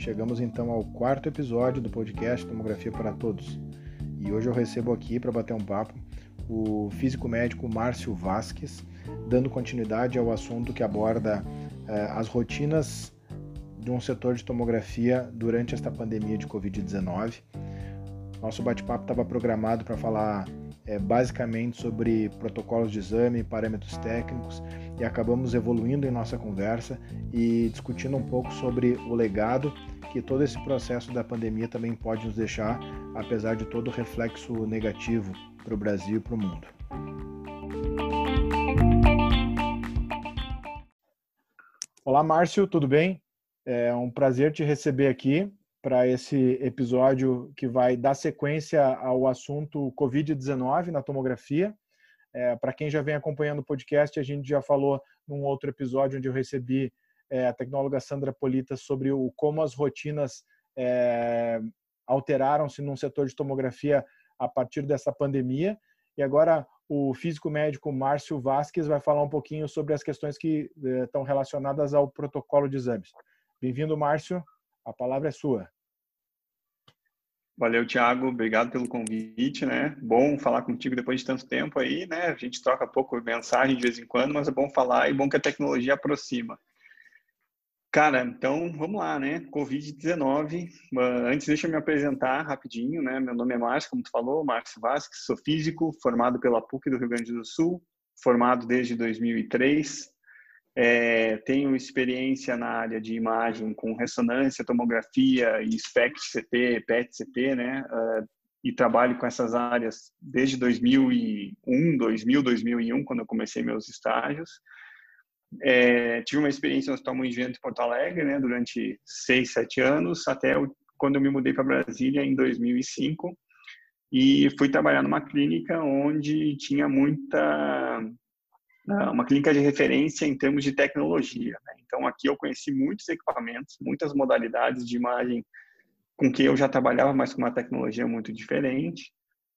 chegamos então ao quarto episódio do podcast Tomografia para Todos. E hoje eu recebo aqui para bater um papo o físico médico Márcio Vasques, dando continuidade ao assunto que aborda eh, as rotinas de um setor de tomografia durante esta pandemia de Covid-19. Nosso bate-papo estava programado para falar é, basicamente sobre protocolos de exame, parâmetros técnicos e acabamos evoluindo em nossa conversa e discutindo um pouco sobre o legado que todo esse processo da pandemia também pode nos deixar, apesar de todo o reflexo negativo para o Brasil e para o mundo. Olá, Márcio, tudo bem? É um prazer te receber aqui para esse episódio que vai dar sequência ao assunto Covid-19 na tomografia. É, para quem já vem acompanhando o podcast, a gente já falou num outro episódio onde eu recebi é, a tecnóloga Sandra Polita sobre o, como as rotinas é, alteraram-se num setor de tomografia a partir dessa pandemia. E agora o físico médico Márcio Vasques vai falar um pouquinho sobre as questões que é, estão relacionadas ao protocolo de exames. Bem-vindo, Márcio. A palavra é sua. Valeu, Thiago. Obrigado pelo convite, né? Bom falar contigo depois de tanto tempo aí, né? A gente troca pouco mensagem de vez em quando, mas é bom falar e bom que a tecnologia aproxima. Cara, então vamos lá, né? Covid-19. Antes, deixa eu me apresentar rapidinho, né? Meu nome é Márcio, como tu falou, Márcio Vasques, sou físico, formado pela PUC do Rio Grande do Sul, formado desde 2003. É, tenho experiência na área de imagem com ressonância, tomografia e SPECT-CT, PET-CT, né? Uh, e trabalho com essas áreas desde 2001, 2000, 2001, quando eu comecei meus estágios. É, tive uma experiência no Hospital Moinvento em Porto Alegre, né? Durante seis, sete anos, até quando eu me mudei para Brasília em 2005 e fui trabalhar numa clínica onde tinha muita né, uma clínica de referência em termos de tecnologia. Né? Então, aqui eu conheci muitos equipamentos, muitas modalidades de imagem com que eu já trabalhava, mas com uma tecnologia muito diferente.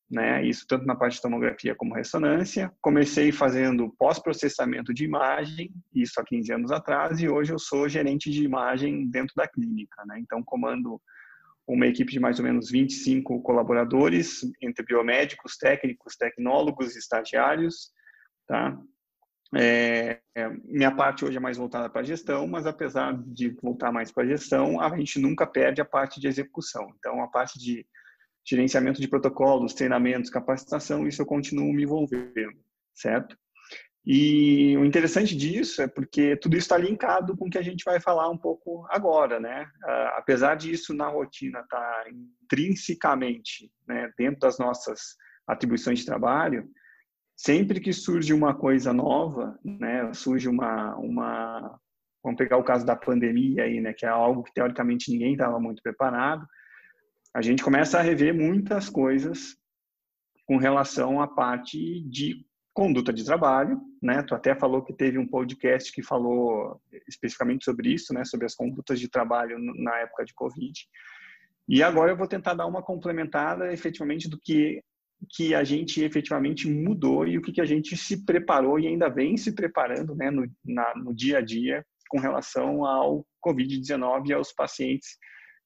Né? Isso tanto na parte de tomografia como ressonância. Comecei fazendo pós-processamento de imagem, isso há 15 anos atrás, e hoje eu sou gerente de imagem dentro da clínica. Né? Então, comando uma equipe de mais ou menos 25 colaboradores, entre biomédicos, técnicos, tecnólogos, estagiários, tá? É, é, minha parte hoje é mais voltada para a gestão, mas apesar de voltar mais para a gestão, a gente nunca perde a parte de execução. Então, a parte de gerenciamento de protocolos, treinamentos, capacitação, isso eu continuo me envolvendo, certo? E o interessante disso é porque tudo isso está linkado com o que a gente vai falar um pouco agora, né? Uh, apesar disso na rotina estar tá intrinsecamente né, dentro das nossas atribuições de trabalho, sempre que surge uma coisa nova, né, surge uma, uma, vamos pegar o caso da pandemia aí, né, que é algo que teoricamente ninguém estava muito preparado, a gente começa a rever muitas coisas com relação à parte de conduta de trabalho, né? Tu até falou que teve um podcast que falou especificamente sobre isso, né? Sobre as condutas de trabalho na época de Covid. E agora eu vou tentar dar uma complementada efetivamente do que que a gente efetivamente mudou e o que, que a gente se preparou e ainda vem se preparando né, no, na, no dia a dia com relação ao Covid-19 e aos pacientes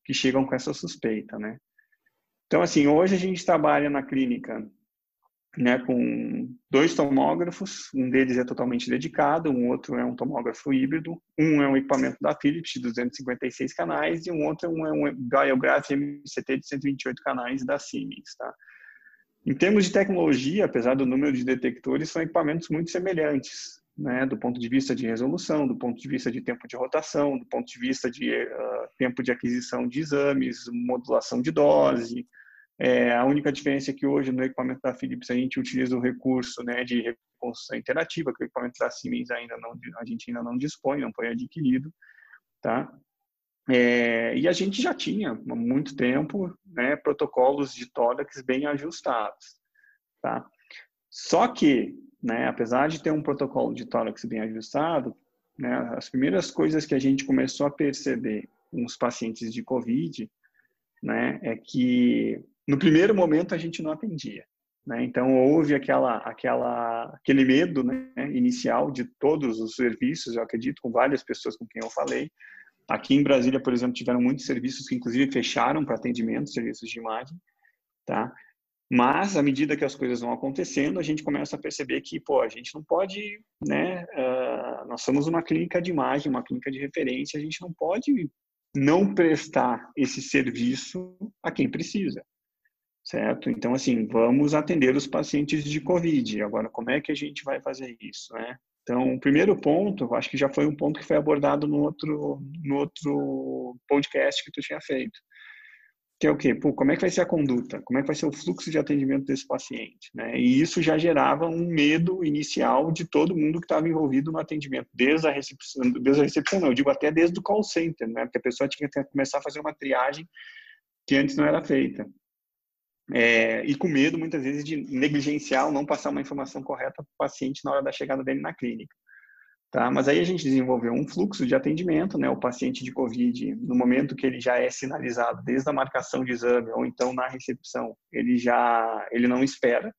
que chegam com essa suspeita, né? Então, assim, hoje a gente trabalha na clínica né, com dois tomógrafos, um deles é totalmente dedicado, um outro é um tomógrafo híbrido, um é um equipamento da Philips de 256 canais e um outro é um Biograph MCT de 128 canais da Siemens, tá? Em termos de tecnologia, apesar do número de detectores, são equipamentos muito semelhantes, né, do ponto de vista de resolução, do ponto de vista de tempo de rotação, do ponto de vista de uh, tempo de aquisição de exames, modulação de dose. É, a única diferença é que hoje no equipamento da Philips a gente utiliza o recurso né, de reconstrução interativa, que o equipamento da Siemens ainda não, a gente ainda não dispõe, não foi adquirido, tá? É, e a gente já tinha, há muito tempo, né, protocolos de tórax bem ajustados. Tá? Só que, né, apesar de ter um protocolo de tórax bem ajustado, né, as primeiras coisas que a gente começou a perceber com os pacientes de COVID né, é que, no primeiro momento, a gente não atendia. Né? Então, houve aquela, aquela, aquele medo né, inicial de todos os serviços, eu acredito, com várias pessoas com quem eu falei, Aqui em Brasília, por exemplo, tiveram muitos serviços que inclusive fecharam para atendimento, serviços de imagem, tá? Mas, à medida que as coisas vão acontecendo, a gente começa a perceber que, pô, a gente não pode, né? Uh, nós somos uma clínica de imagem, uma clínica de referência, a gente não pode não prestar esse serviço a quem precisa, certo? Então, assim, vamos atender os pacientes de Covid. Agora, como é que a gente vai fazer isso, né? Então, o primeiro ponto, acho que já foi um ponto que foi abordado no outro, no outro podcast que tu tinha feito que é o quê? Pô, como é que vai ser a conduta? Como é que vai ser o fluxo de atendimento desse paciente? Né? E isso já gerava um medo inicial de todo mundo que estava envolvido no atendimento, desde a recepção, desde a recepção não, eu digo até desde o call center, né? Porque a pessoa tinha que começar a fazer uma triagem que antes não era feita. É, e com medo, muitas vezes, de negligenciar ou não passar uma informação correta para o paciente na hora da chegada dele na clínica. Tá? Mas aí a gente desenvolveu um fluxo de atendimento, né? O paciente de COVID, no momento que ele já é sinalizado, desde a marcação de exame ou então na recepção, ele já ele não espera,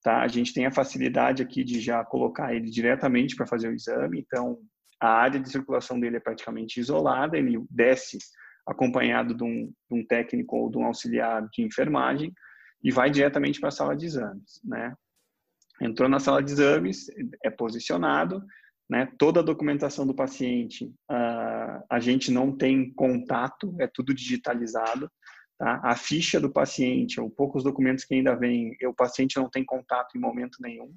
tá? A gente tem a facilidade aqui de já colocar ele diretamente para fazer o exame, então a área de circulação dele é praticamente isolada, ele desce acompanhado de um, de um técnico ou de um auxiliar de enfermagem e vai diretamente para a sala de exames, né? Entrou na sala de exames, é posicionado, né? Toda a documentação do paciente, uh, a gente não tem contato, é tudo digitalizado. Tá? A ficha do paciente, ou poucos documentos que ainda vêm, o paciente não tem contato em momento nenhum.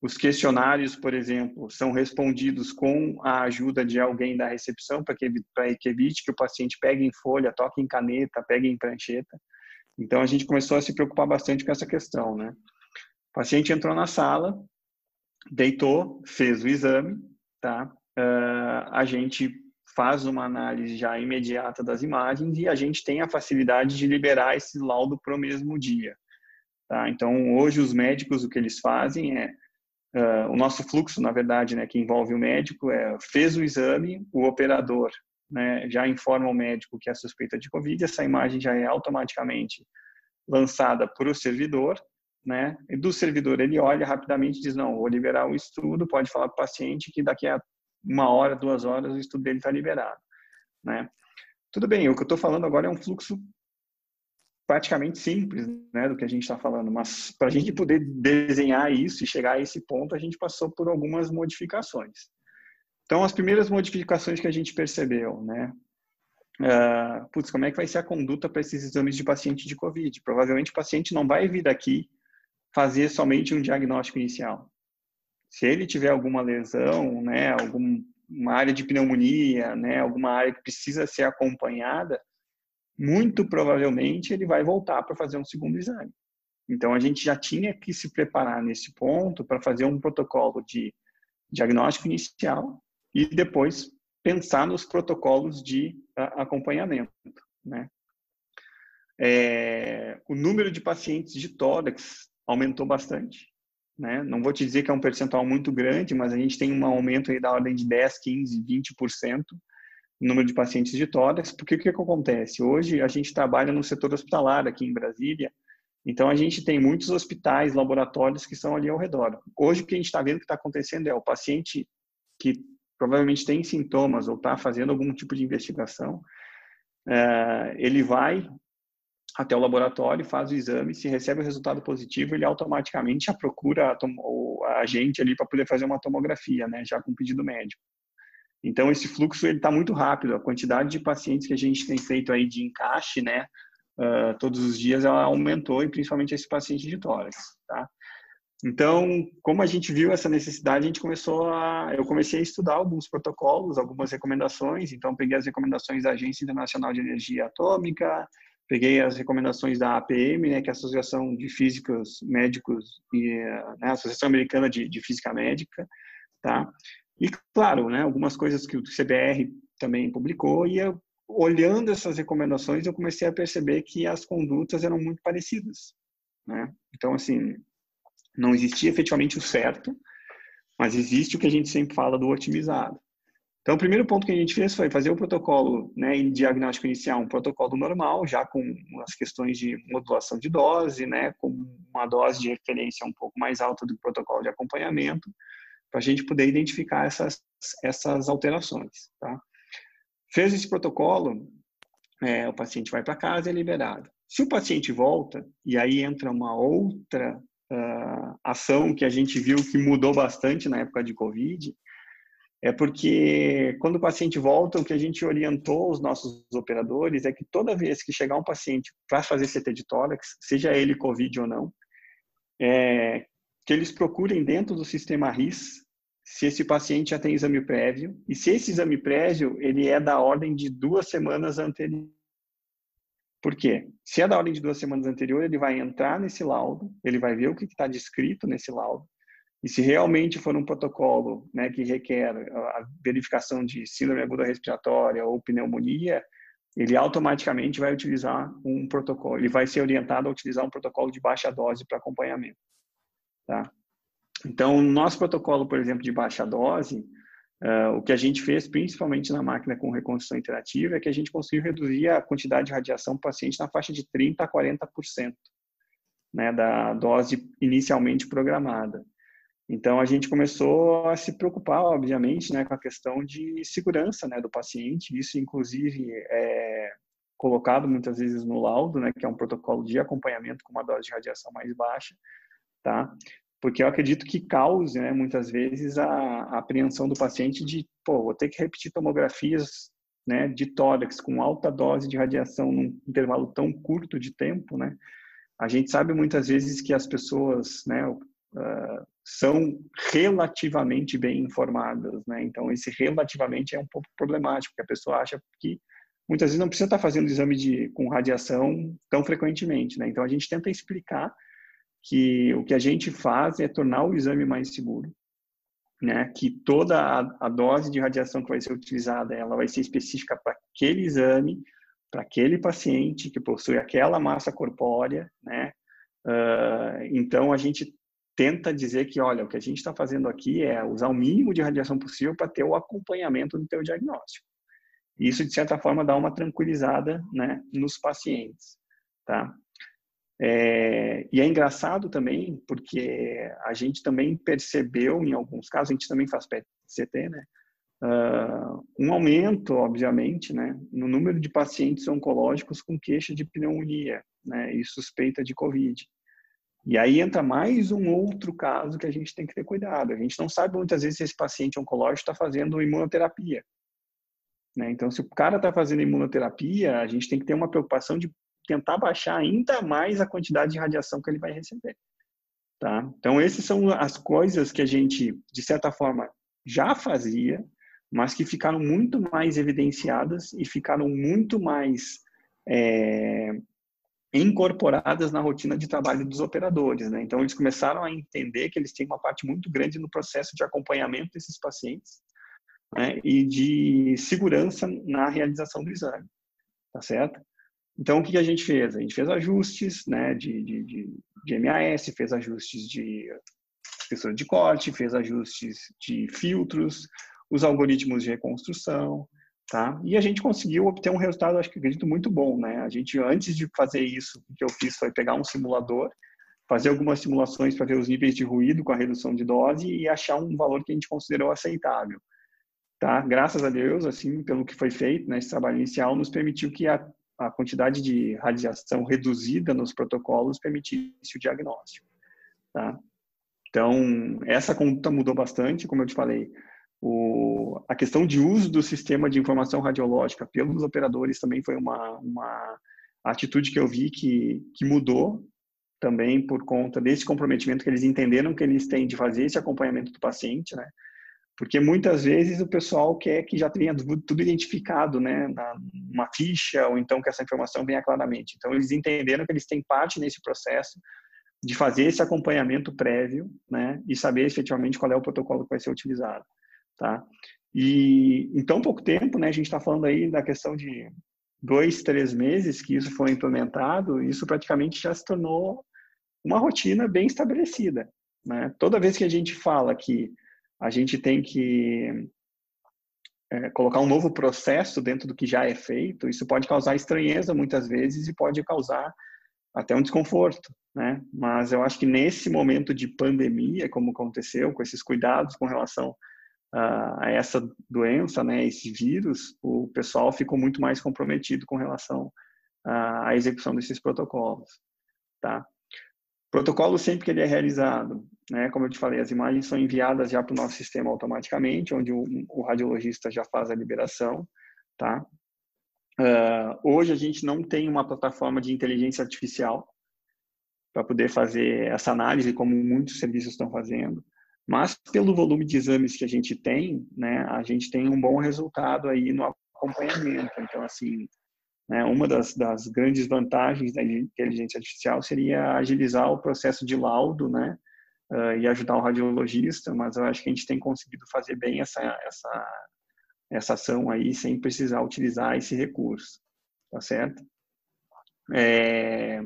Os questionários, por exemplo, são respondidos com a ajuda de alguém da recepção para que, que evite que o paciente pegue em folha, toque em caneta, pegue em prancheta. Então, a gente começou a se preocupar bastante com essa questão, né? O paciente entrou na sala, deitou, fez o exame, tá? Uh, a gente faz uma análise já imediata das imagens e a gente tem a facilidade de liberar esse laudo para o mesmo dia. Tá? Então, hoje os médicos, o que eles fazem é, uh, o nosso fluxo, na verdade, né, que envolve o médico, é fez o exame, o operador né, já informa o médico que é suspeita de Covid, essa imagem já é automaticamente lançada para o servidor, né? Do servidor ele olha rapidamente e diz não, vou liberar o estudo, pode falar para o paciente que daqui a uma hora, duas horas o estudo dele está liberado, né? Tudo bem, o que eu estou falando agora é um fluxo praticamente simples, né, do que a gente está falando, mas para a gente poder desenhar isso e chegar a esse ponto, a gente passou por algumas modificações. Então, as primeiras modificações que a gente percebeu, né, uh, putz, como é que vai ser a conduta para esses exames de paciente de COVID? Provavelmente o paciente não vai vir daqui fazer somente um diagnóstico inicial. Se ele tiver alguma lesão, né, alguma área de pneumonia, né, alguma área que precisa ser acompanhada, muito provavelmente ele vai voltar para fazer um segundo exame. Então a gente já tinha que se preparar nesse ponto para fazer um protocolo de diagnóstico inicial e depois pensar nos protocolos de acompanhamento, né? É, o número de pacientes de tórax aumentou bastante. Né? Não vou te dizer que é um percentual muito grande, mas a gente tem um aumento aí da ordem de 10, 15, 20% no número de pacientes de tórax, porque o que, que acontece? Hoje a gente trabalha no setor hospitalar aqui em Brasília, então a gente tem muitos hospitais, laboratórios que estão ali ao redor. Hoje o que a gente está vendo que está acontecendo é o paciente que provavelmente tem sintomas ou está fazendo algum tipo de investigação, é, ele vai até o laboratório, faz o exame, se recebe o resultado positivo, ele automaticamente já procura a, a gente ali para poder fazer uma tomografia, né, já com pedido médico. Então esse fluxo ele está muito rápido. A quantidade de pacientes que a gente tem feito aí de encaixe, né, uh, todos os dias ela aumentou e principalmente esse paciente de tórax, tá? Então, como a gente viu essa necessidade, a gente começou a, eu comecei a estudar alguns protocolos, algumas recomendações. Então, peguei as recomendações da Agência Internacional de Energia Atômica, peguei as recomendações da APM, né, que é a Associação de Físicos Médicos e né, Associação Americana de, de, Física Médica, tá? E claro, né, algumas coisas que o CBR também publicou e eu, olhando essas recomendações eu comecei a perceber que as condutas eram muito parecidas, né? Então assim, não existia efetivamente o certo, mas existe o que a gente sempre fala do otimizado. Então, o primeiro ponto que a gente fez foi fazer o protocolo né, em diagnóstico inicial, um protocolo normal, já com as questões de modulação de dose, né, com uma dose de referência um pouco mais alta do protocolo de acompanhamento, para a gente poder identificar essas, essas alterações. Tá? Fez esse protocolo, é, o paciente vai para casa e é liberado. Se o paciente volta, e aí entra uma outra uh, ação que a gente viu que mudou bastante na época de Covid, é porque quando o paciente volta, o que a gente orientou os nossos operadores é que toda vez que chegar um paciente para fazer CT de tórax, seja ele COVID ou não, é, que eles procurem dentro do sistema RIS se esse paciente já tem exame prévio e se esse exame prévio ele é da ordem de duas semanas anteriores. Por quê? Se é da ordem de duas semanas anteriores, ele vai entrar nesse laudo, ele vai ver o que está descrito nesse laudo, e se realmente for um protocolo né, que requer a verificação de síndrome aguda respiratória ou pneumonia, ele automaticamente vai utilizar um protocolo, ele vai ser orientado a utilizar um protocolo de baixa dose para acompanhamento. Tá? Então, nosso protocolo, por exemplo, de baixa dose, uh, o que a gente fez, principalmente na máquina com reconstrução interativa, é que a gente conseguiu reduzir a quantidade de radiação para o paciente na faixa de 30% a 40% né, da dose inicialmente programada. Então a gente começou a se preocupar, obviamente, né, com a questão de segurança, né, do paciente. Isso, inclusive, é colocado muitas vezes no laudo, né, que é um protocolo de acompanhamento com uma dose de radiação mais baixa, tá? Porque eu acredito que cause, né, muitas vezes, a, a apreensão do paciente de, pô, vou ter que repetir tomografias, né, de tórax com alta dose de radiação num intervalo tão curto de tempo, né? A gente sabe muitas vezes que as pessoas, né, uh, são relativamente bem informadas, né? Então esse relativamente é um pouco problemático, porque a pessoa acha que muitas vezes não precisa estar fazendo exame de com radiação tão frequentemente, né? Então a gente tenta explicar que o que a gente faz é tornar o exame mais seguro, né? Que toda a, a dose de radiação que vai ser utilizada, ela vai ser específica para aquele exame, para aquele paciente que possui aquela massa corpórea, né? Uh, então a gente tenta dizer que, olha, o que a gente está fazendo aqui é usar o mínimo de radiação possível para ter o acompanhamento do teu diagnóstico. Isso, de certa forma, dá uma tranquilizada né, nos pacientes, tá? É, e é engraçado também, porque a gente também percebeu, em alguns casos, a gente também faz PET-CT, né? Uh, um aumento, obviamente, né, no número de pacientes oncológicos com queixa de pneumonia né, e suspeita de COVID. E aí entra mais um outro caso que a gente tem que ter cuidado. A gente não sabe muitas vezes se esse paciente oncológico está fazendo imunoterapia. Né? Então, se o cara está fazendo imunoterapia, a gente tem que ter uma preocupação de tentar baixar ainda mais a quantidade de radiação que ele vai receber. Tá? Então, essas são as coisas que a gente, de certa forma, já fazia, mas que ficaram muito mais evidenciadas e ficaram muito mais é, incorporadas na rotina de trabalho dos operadores. Né? Então, eles começaram a entender que eles têm uma parte muito grande no processo de acompanhamento desses pacientes né? e de segurança na realização do exame. Tá certo? Então, o que a gente fez? A gente fez ajustes né, de, de, de, de MAS, fez ajustes de espessura de corte, fez ajustes de filtros, os algoritmos de reconstrução, tá? E a gente conseguiu obter um resultado, acho que acredito, muito bom, né? A gente, antes de fazer isso, o que eu fiz foi pegar um simulador, fazer algumas simulações para ver os níveis de ruído com a redução de dose e achar um valor que a gente considerou aceitável, tá? Graças a Deus, assim, pelo que foi feito, né, esse trabalho inicial nos permitiu que a, a quantidade de radiação reduzida nos protocolos permitisse o diagnóstico, tá? Então, essa conduta mudou bastante, como eu te falei, o, a questão de uso do sistema de informação radiológica pelos operadores também foi uma, uma atitude que eu vi que, que mudou também por conta desse comprometimento que eles entenderam que eles têm de fazer esse acompanhamento do paciente, né? Porque muitas vezes o pessoal quer que já tenha tudo identificado, né, uma ficha ou então que essa informação venha claramente. Então eles entenderam que eles têm parte nesse processo de fazer esse acompanhamento prévio, né, e saber efetivamente qual é o protocolo que vai ser utilizado tá? E em tão pouco tempo, né, a gente está falando aí da questão de dois, três meses que isso foi implementado, isso praticamente já se tornou uma rotina bem estabelecida, né? Toda vez que a gente fala que a gente tem que é, colocar um novo processo dentro do que já é feito, isso pode causar estranheza muitas vezes e pode causar até um desconforto, né? Mas eu acho que nesse momento de pandemia, como aconteceu, com esses cuidados com relação a essa doença, né, esse vírus, o pessoal ficou muito mais comprometido com relação à execução desses protocolos, tá? Protocolo sempre que ele é realizado, né, como eu te falei, as imagens são enviadas já para o nosso sistema automaticamente, onde o, o radiologista já faz a liberação, tá? Uh, hoje a gente não tem uma plataforma de inteligência artificial para poder fazer essa análise, como muitos serviços estão fazendo. Mas pelo volume de exames que a gente tem, né, a gente tem um bom resultado aí no acompanhamento. Então, assim, né, uma das, das grandes vantagens da inteligência artificial seria agilizar o processo de laudo, né, uh, e ajudar o radiologista. Mas eu acho que a gente tem conseguido fazer bem essa essa essa ação aí sem precisar utilizar esse recurso, tá certo? É,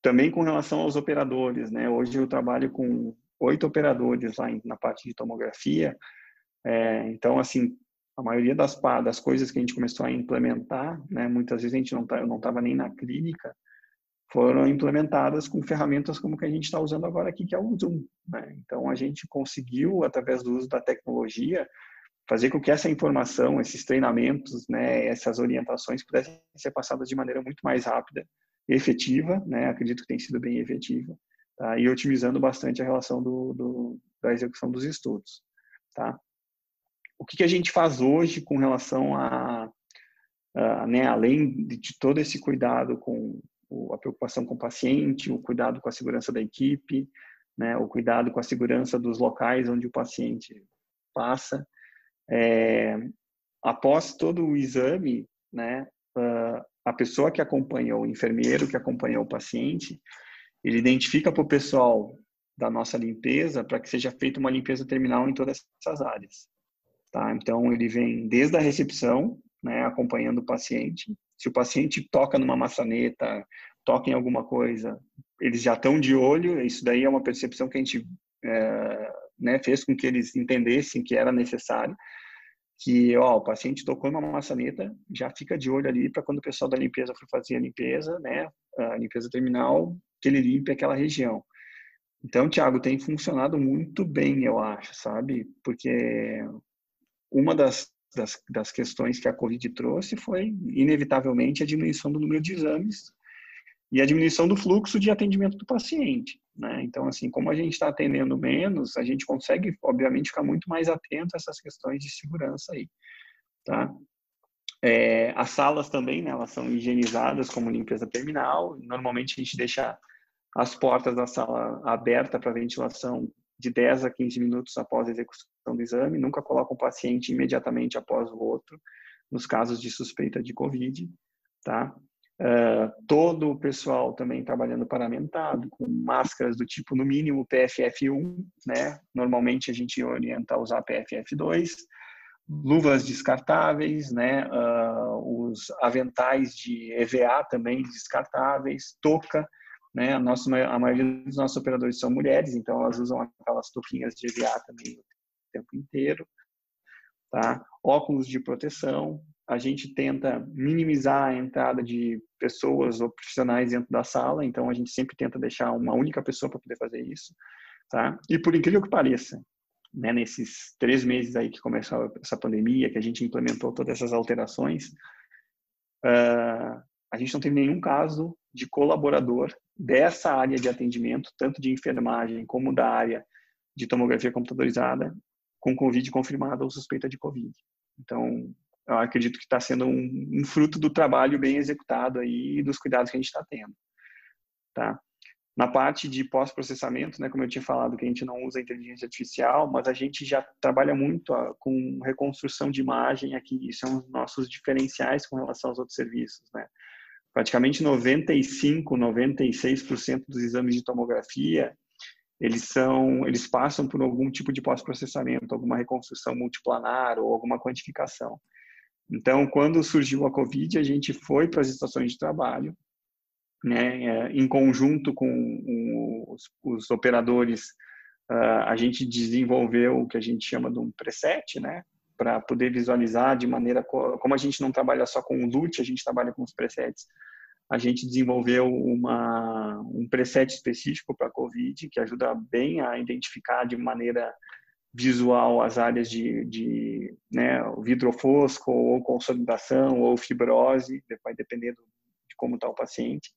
também com relação aos operadores, né? Hoje eu trabalho com oito operadores lá na parte de tomografia. É, então, assim, a maioria das, das coisas que a gente começou a implementar, né, muitas vezes a gente não tá, eu não estava nem na clínica, foram implementadas com ferramentas como que a gente está usando agora aqui, que é o Zoom. Né? Então, a gente conseguiu, através do uso da tecnologia, fazer com que essa informação, esses treinamentos, né, essas orientações pudessem ser passadas de maneira muito mais rápida, efetiva, né, acredito que tem sido bem efetiva, tá? e otimizando bastante a relação do, do, da execução dos estudos. Tá? O que, que a gente faz hoje com relação a, a né, além de, de, todo esse cuidado com a preocupação com o paciente, o cuidado com a segurança da equipe, né, o cuidado com a segurança dos locais onde o paciente passa, é, após todo o exame, né, a pessoa que acompanha, o enfermeiro que acompanha o paciente, ele identifica para o pessoal da nossa limpeza para que seja feita uma limpeza terminal em todas essas áreas. Tá? Então, ele vem desde a recepção, né, acompanhando o paciente. Se o paciente toca numa maçaneta, toca em alguma coisa, eles já estão de olho. Isso daí é uma percepção que a gente é, né, fez com que eles entendessem que era necessário que ó, o paciente tocou numa maçaneta, já fica de olho ali para quando o pessoal da limpeza for fazer a limpeza, né, a limpeza terminal, que ele limpe aquela região. Então, Tiago, tem funcionado muito bem, eu acho, sabe? Porque uma das, das, das questões que a Covid trouxe foi, inevitavelmente, a diminuição do número de exames e a diminuição do fluxo de atendimento do paciente. Né? Então, assim, como a gente está atendendo menos, a gente consegue, obviamente, ficar muito mais atento a essas questões de segurança aí, tá? É, as salas também, né, elas são higienizadas como limpeza terminal. Normalmente a gente deixa as portas da sala aberta para ventilação de 10 a 15 minutos após a execução do exame. Nunca coloca o paciente imediatamente após o outro, nos casos de suspeita de COVID, tá? Uh, todo o pessoal também trabalhando paramentado, com máscaras do tipo, no mínimo, PFF1, né? Normalmente a gente orienta a usar PFF2, luvas descartáveis, né? Uh, os aventais de EVA também descartáveis, touca, né? A, nossa, a maioria dos nossos operadores são mulheres, então elas usam aquelas touquinhas de EVA também o tempo inteiro, tá? Óculos de proteção, a gente tenta minimizar a entrada de pessoas ou profissionais dentro da sala, então a gente sempre tenta deixar uma única pessoa para poder fazer isso, tá? E por incrível que pareça, né, nesses três meses aí que começou essa pandemia, que a gente implementou todas essas alterações, uh, a gente não teve nenhum caso de colaborador dessa área de atendimento, tanto de enfermagem como da área de tomografia computadorizada, com Covid confirmada ou suspeita de Covid. Então, eu acredito que está sendo um, um, fruto do trabalho bem executado aí e dos cuidados que a gente está tendo, tá? Na parte de pós-processamento, né, como eu tinha falado, que a gente não usa inteligência artificial, mas a gente já trabalha muito com reconstrução de imagem aqui, isso é os nossos diferenciais com relação aos outros serviços, né? Praticamente 95, 96% dos exames de tomografia, eles são, eles passam por algum tipo de pós-processamento, alguma reconstrução multiplanar ou alguma quantificação. Então, quando surgiu a Covid, a gente foi para as estações de trabalho, né, é, em conjunto com os, os operadores, uh, a gente desenvolveu o que a gente chama de um preset, né, para poder visualizar de maneira como a gente não trabalha só com o LUT, a gente trabalha com os presets. A gente desenvolveu uma, um preset específico para COVID que ajuda bem a identificar de maneira visual as áreas de, de né, vidro fosco ou consolidação ou fibrose, vai dependendo de como está o paciente.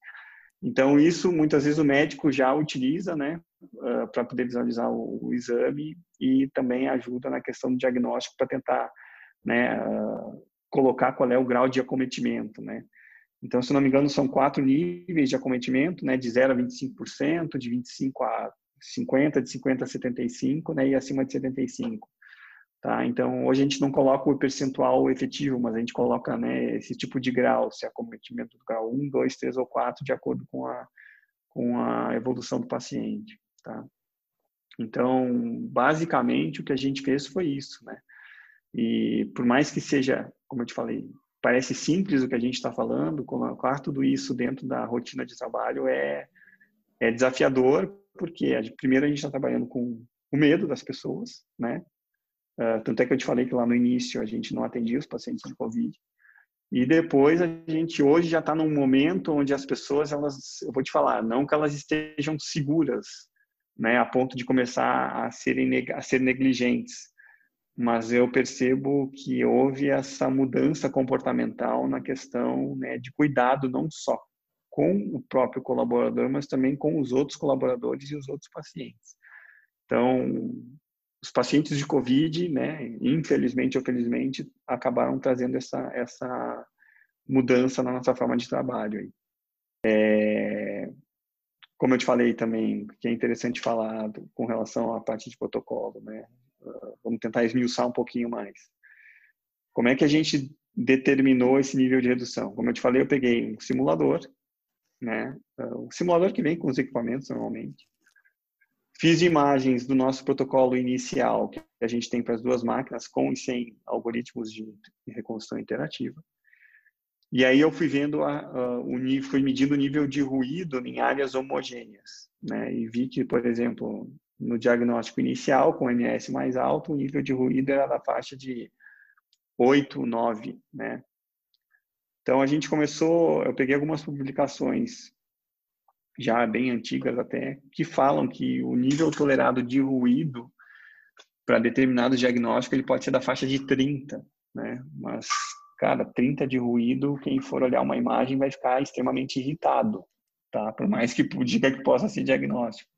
Então, isso muitas vezes o médico já utiliza, né, uh, para poder visualizar o, o, exame e também ajuda na questão do diagnóstico para tentar, né, uh, colocar qual é o grau de acometimento, né. Então, se não me engano, são quatro níveis de acometimento, né, de 0 a 25%, de 25 a 50, de 50 a 75, né, e acima de 75. Tá? Então, hoje a gente não coloca o percentual efetivo, mas a gente coloca né, esse tipo de grau, se é acometimento do grau 1, 2, 3 ou 4, de acordo com a, com a evolução do paciente. Tá? Então, basicamente, o que a gente fez foi isso. Né? E por mais que seja, como eu te falei, parece simples o que a gente está falando, colocar tudo isso dentro da rotina de trabalho é, é desafiador, porque primeiro a gente está trabalhando com o medo das pessoas, né? Uh, tanto é que eu te falei que lá no início a gente não atendia os pacientes de Covid. E depois a gente hoje já está num momento onde as pessoas, elas, eu vou te falar, não que elas estejam seguras, né, a ponto de começar a serem a ser negligentes, mas eu percebo que houve essa mudança comportamental na questão né, de cuidado não só com o próprio colaborador, mas também com os outros colaboradores e os outros pacientes. Então, os pacientes de Covid, né, infelizmente ou felizmente, acabaram trazendo essa, essa mudança na nossa forma de trabalho. Aí. É, como eu te falei também, que é interessante falar com relação à parte de protocolo, né? Vamos tentar esmiuçar um pouquinho mais. Como é que a gente determinou esse nível de redução? Como eu te falei, eu peguei um simulador, né? O simulador que vem com os equipamentos normalmente. Fiz imagens do nosso protocolo inicial que a gente tem para as duas máquinas, com e sem algoritmos de reconstrução interativa. E aí eu fui vendo a, a, o nível, fui medindo o nível de ruído em áreas homogêneas, né? E vi que, por exemplo, no diagnóstico inicial com MS mais alto, o nível de ruído era da faixa de 8, 9, né? Então a gente começou, eu peguei algumas publicações já bem antigas até, que falam que o nível tolerado de ruído para determinado diagnóstico ele pode ser da faixa de 30, né? Mas, cara, 30 de ruído, quem for olhar uma imagem vai ficar extremamente irritado, tá? Por mais que diga que possa ser diagnóstico.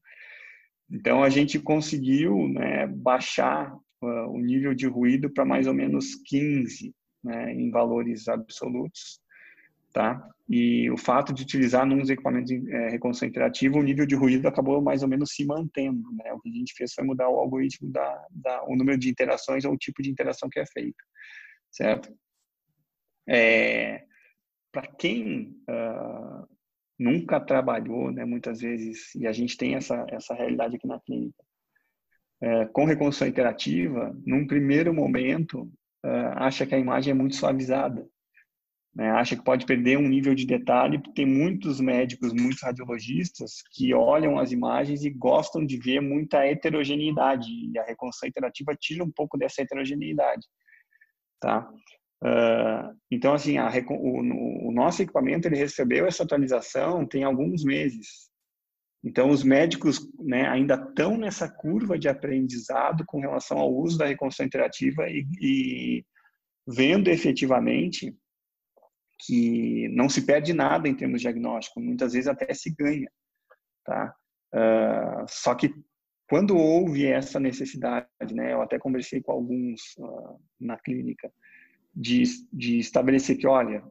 Então, a gente conseguiu né, baixar uh, o nível de ruído para mais ou menos 15, né, em valores absolutos, tá? E o fato de utilizar nos equipamentos de é, reconstrução interativa, o nível de ruído acabou mais ou menos se mantendo, né? O que a gente fez foi mudar o algoritmo da, da o número de interações ou o tipo de interação que é feita, certo? É, Para quem uh, nunca trabalhou, né, muitas vezes, e a gente tem essa essa realidade aqui na clínica, é, com reconstrução interativa, num primeiro momento, uh, acha que a imagem é muito suavizada, né, acha que pode perder um nível de detalhe. Tem muitos médicos, muitos radiologistas que olham as imagens e gostam de ver muita heterogeneidade e a reconstrução interativa tira um pouco dessa heterogeneidade, tá? Uh, então, assim, a, o, o, nosso equipamento ele recebeu essa atualização tem alguns meses. Então, os médicos né, ainda estão nessa curva de aprendizado com relação ao uso da reconstrução interativa e, e vendo efetivamente que não se perde nada em termos diagnósticos, muitas vezes até se ganha, tá? Uh, só que quando houve essa necessidade, né, eu até conversei com alguns uh, na clínica, de, de estabelecer que, olha,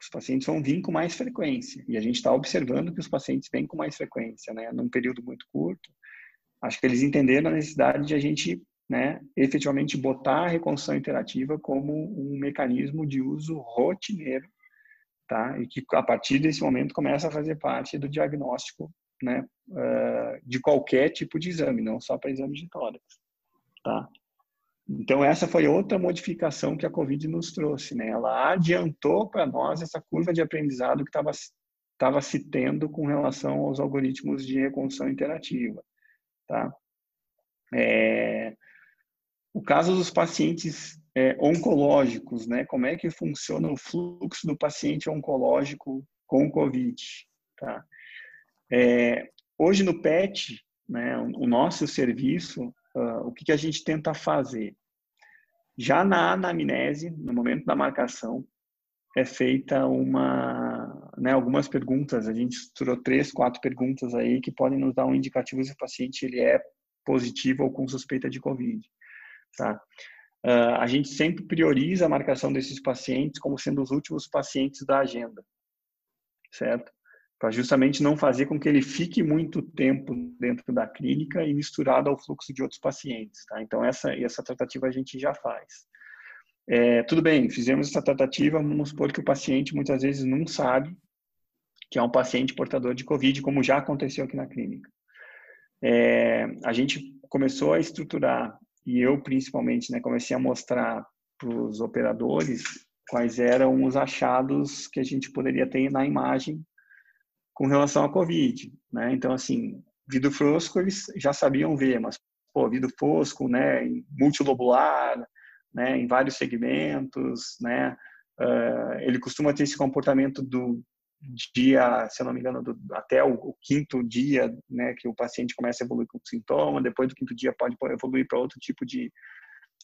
os pacientes vão vir com mais frequência, e a gente está observando que os pacientes vêm com mais frequência, né, num período muito curto, acho que eles entenderam a necessidade de a gente né, efetivamente botar a reconstrução interativa como um mecanismo de uso rotineiro tá? E que a partir desse momento começa a fazer parte do diagnóstico, né, uh, de qualquer tipo de exame, não só para exame de tórax, tá? Então essa foi outra modificação que a COVID nos trouxe, né? Ela adiantou para nós essa curva de aprendizado que estava estava se tendo com relação aos algoritmos de reconstrução interativa, tá? É, o caso dos pacientes é, oncológicos, né? Como é que funciona o fluxo do paciente oncológico com COVID, tá? É, hoje no PET, né, o nosso serviço, uh, o que, que a gente tenta fazer? Já na anamnese, no momento da marcação, é feita uma, né, algumas perguntas. A gente estruturou três, quatro perguntas aí que podem nos dar um indicativo se o paciente ele é positivo ou com suspeita de COVID. Tá? Uh, a gente sempre prioriza a marcação desses pacientes como sendo os últimos pacientes da agenda, certo? Para justamente não fazer com que ele fique muito tempo dentro da clínica e misturado ao fluxo de outros pacientes, tá? Então essa essa tratativa a gente já faz. É, tudo bem, fizemos essa tratativa, vamos supor que o paciente muitas vezes não sabe que é um paciente portador de COVID, como já aconteceu aqui na clínica. É, a gente começou a estruturar, e eu principalmente, né, comecei a mostrar para os operadores quais eram os achados que a gente poderia ter na imagem com relação à COVID, né? Então, assim, vidro fosco eles já sabiam ver, mas, pô, vidro fosco, né, multilobular, né, em vários segmentos, né, uh, ele costuma ter esse comportamento do dia, se eu não me engano, do, até o, o, quinto dia, né, que o paciente começa a evoluir com sintoma, depois do quinto dia pode evoluir para outro tipo de,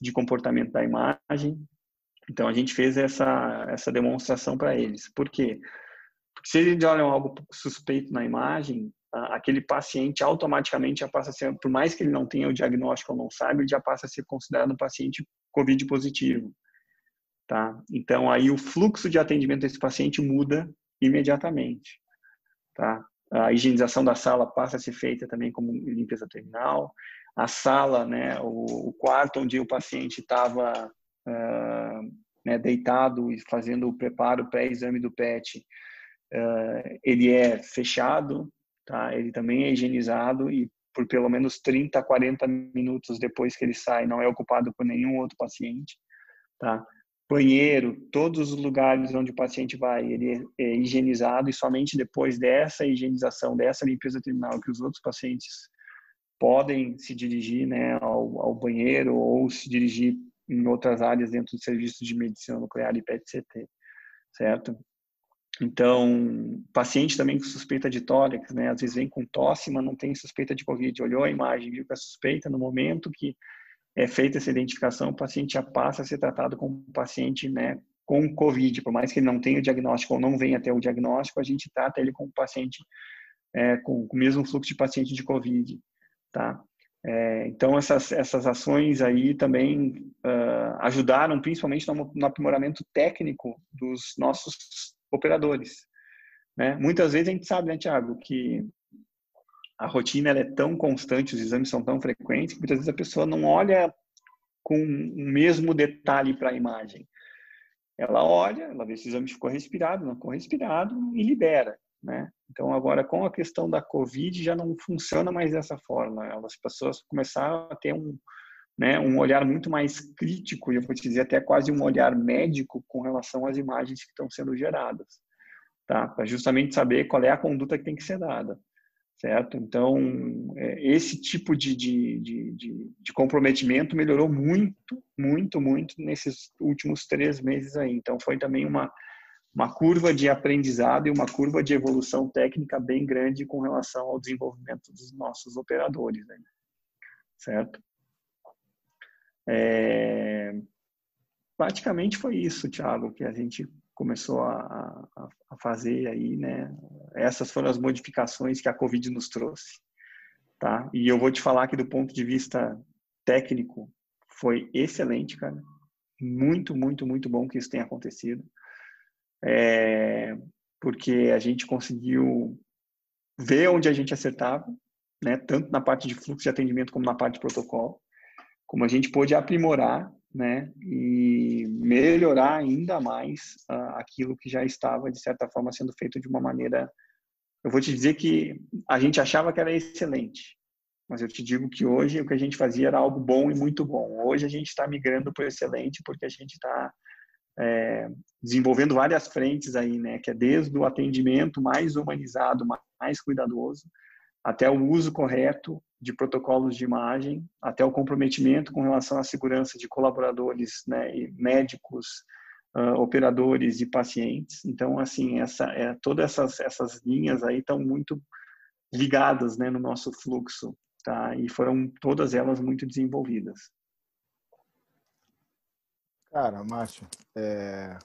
de comportamento da imagem. Então a gente fez essa essa demonstração para eles. Por quê? Porque se eles olham algo suspeito na imagem, aquele paciente automaticamente já passa a ser, por mais que ele não tenha o diagnóstico ou não saiba, ele já passa a ser considerado um paciente COVID positivo. Tá? Então, aí o fluxo de atendimento desse paciente muda imediatamente. Tá? A higienização da sala passa a ser feita também como limpeza terminal. A sala, né, o, o quarto onde o paciente estava uh, né, deitado e fazendo o preparo pré-exame do PET, uh, ele é fechado, tá? Ele também é higienizado e por pelo menos 30 a 40 minutos depois que ele sai, não é ocupado por nenhum outro paciente, tá? Banheiro, todos os lugares onde o paciente vai, ele é, é higienizado e somente depois dessa higienização, dessa limpeza terminal que os outros pacientes podem se dirigir, né, ao, ao banheiro ou se dirigir em outras áreas dentro do serviço de medicina nuclear e PET-CT, certo? Então, paciente também com suspeita de tórax, né? Às vezes vem com tosse, mas não tem suspeita de Covid. Olhou a imagem, viu que é suspeita, no momento que é feita essa identificação, o paciente já passa a ser tratado como um paciente, né, com Covid. Por mais que ele não tenha o diagnóstico ou não venha até o diagnóstico, a gente trata ele como paciente é, com, com o mesmo fluxo de paciente de Covid, tá? É, então, essas, essas ações aí também uh, ajudaram, principalmente no, no aprimoramento técnico dos nossos operadores. Né? Muitas vezes a gente sabe, né, Tiago, que a rotina é tão constante, os exames são tão frequentes, que muitas vezes a pessoa não olha com o mesmo detalhe para a imagem. Ela olha, ela vê se o exame ficou respirado, não ficou respirado e libera. Né? Então, agora, com a questão da Covid, já não funciona mais dessa forma. As pessoas começaram a ter um, né, um olhar muito mais crítico, e eu vou te dizer até quase um olhar médico com relação às imagens que estão sendo geradas, tá? Para justamente saber qual é a conduta que tem que ser dada, certo? Então, é, esse tipo de, de, de, de, comprometimento melhorou muito, muito, muito nesses últimos três meses aí. Então, foi também uma, uma curva de aprendizado e uma curva de evolução técnica bem grande com relação ao desenvolvimento dos nossos operadores, né? certo? É, praticamente foi isso, Thiago, que a gente começou a, a, fazer aí, né? Essas foram as modificações que a Covid nos trouxe, tá? E eu vou te falar que do ponto de vista técnico foi excelente, cara. Muito, muito, muito bom que isso tenha acontecido. É, porque a gente conseguiu ver onde a gente acertava, né? Tanto na parte de fluxo de atendimento como na parte de protocolo como a gente pôde aprimorar né, e melhorar ainda mais uh, aquilo que já estava, de certa forma, sendo feito de uma maneira. Eu vou te dizer que a gente achava que era excelente, mas eu te digo que hoje o que a gente fazia era algo bom e muito bom. Hoje a gente está migrando para o excelente porque a gente está é, desenvolvendo várias frentes aí, né, que é desde o atendimento mais humanizado, mais cuidadoso, até o uso correto de protocolos de imagem, até o comprometimento com relação à segurança de colaboradores, né, e médicos, uh, operadores e pacientes. Então, assim, essa, é, todas essas, essas linhas aí estão muito ligadas, né, no nosso fluxo, tá? E foram todas elas muito desenvolvidas. Cara, Márcio, é...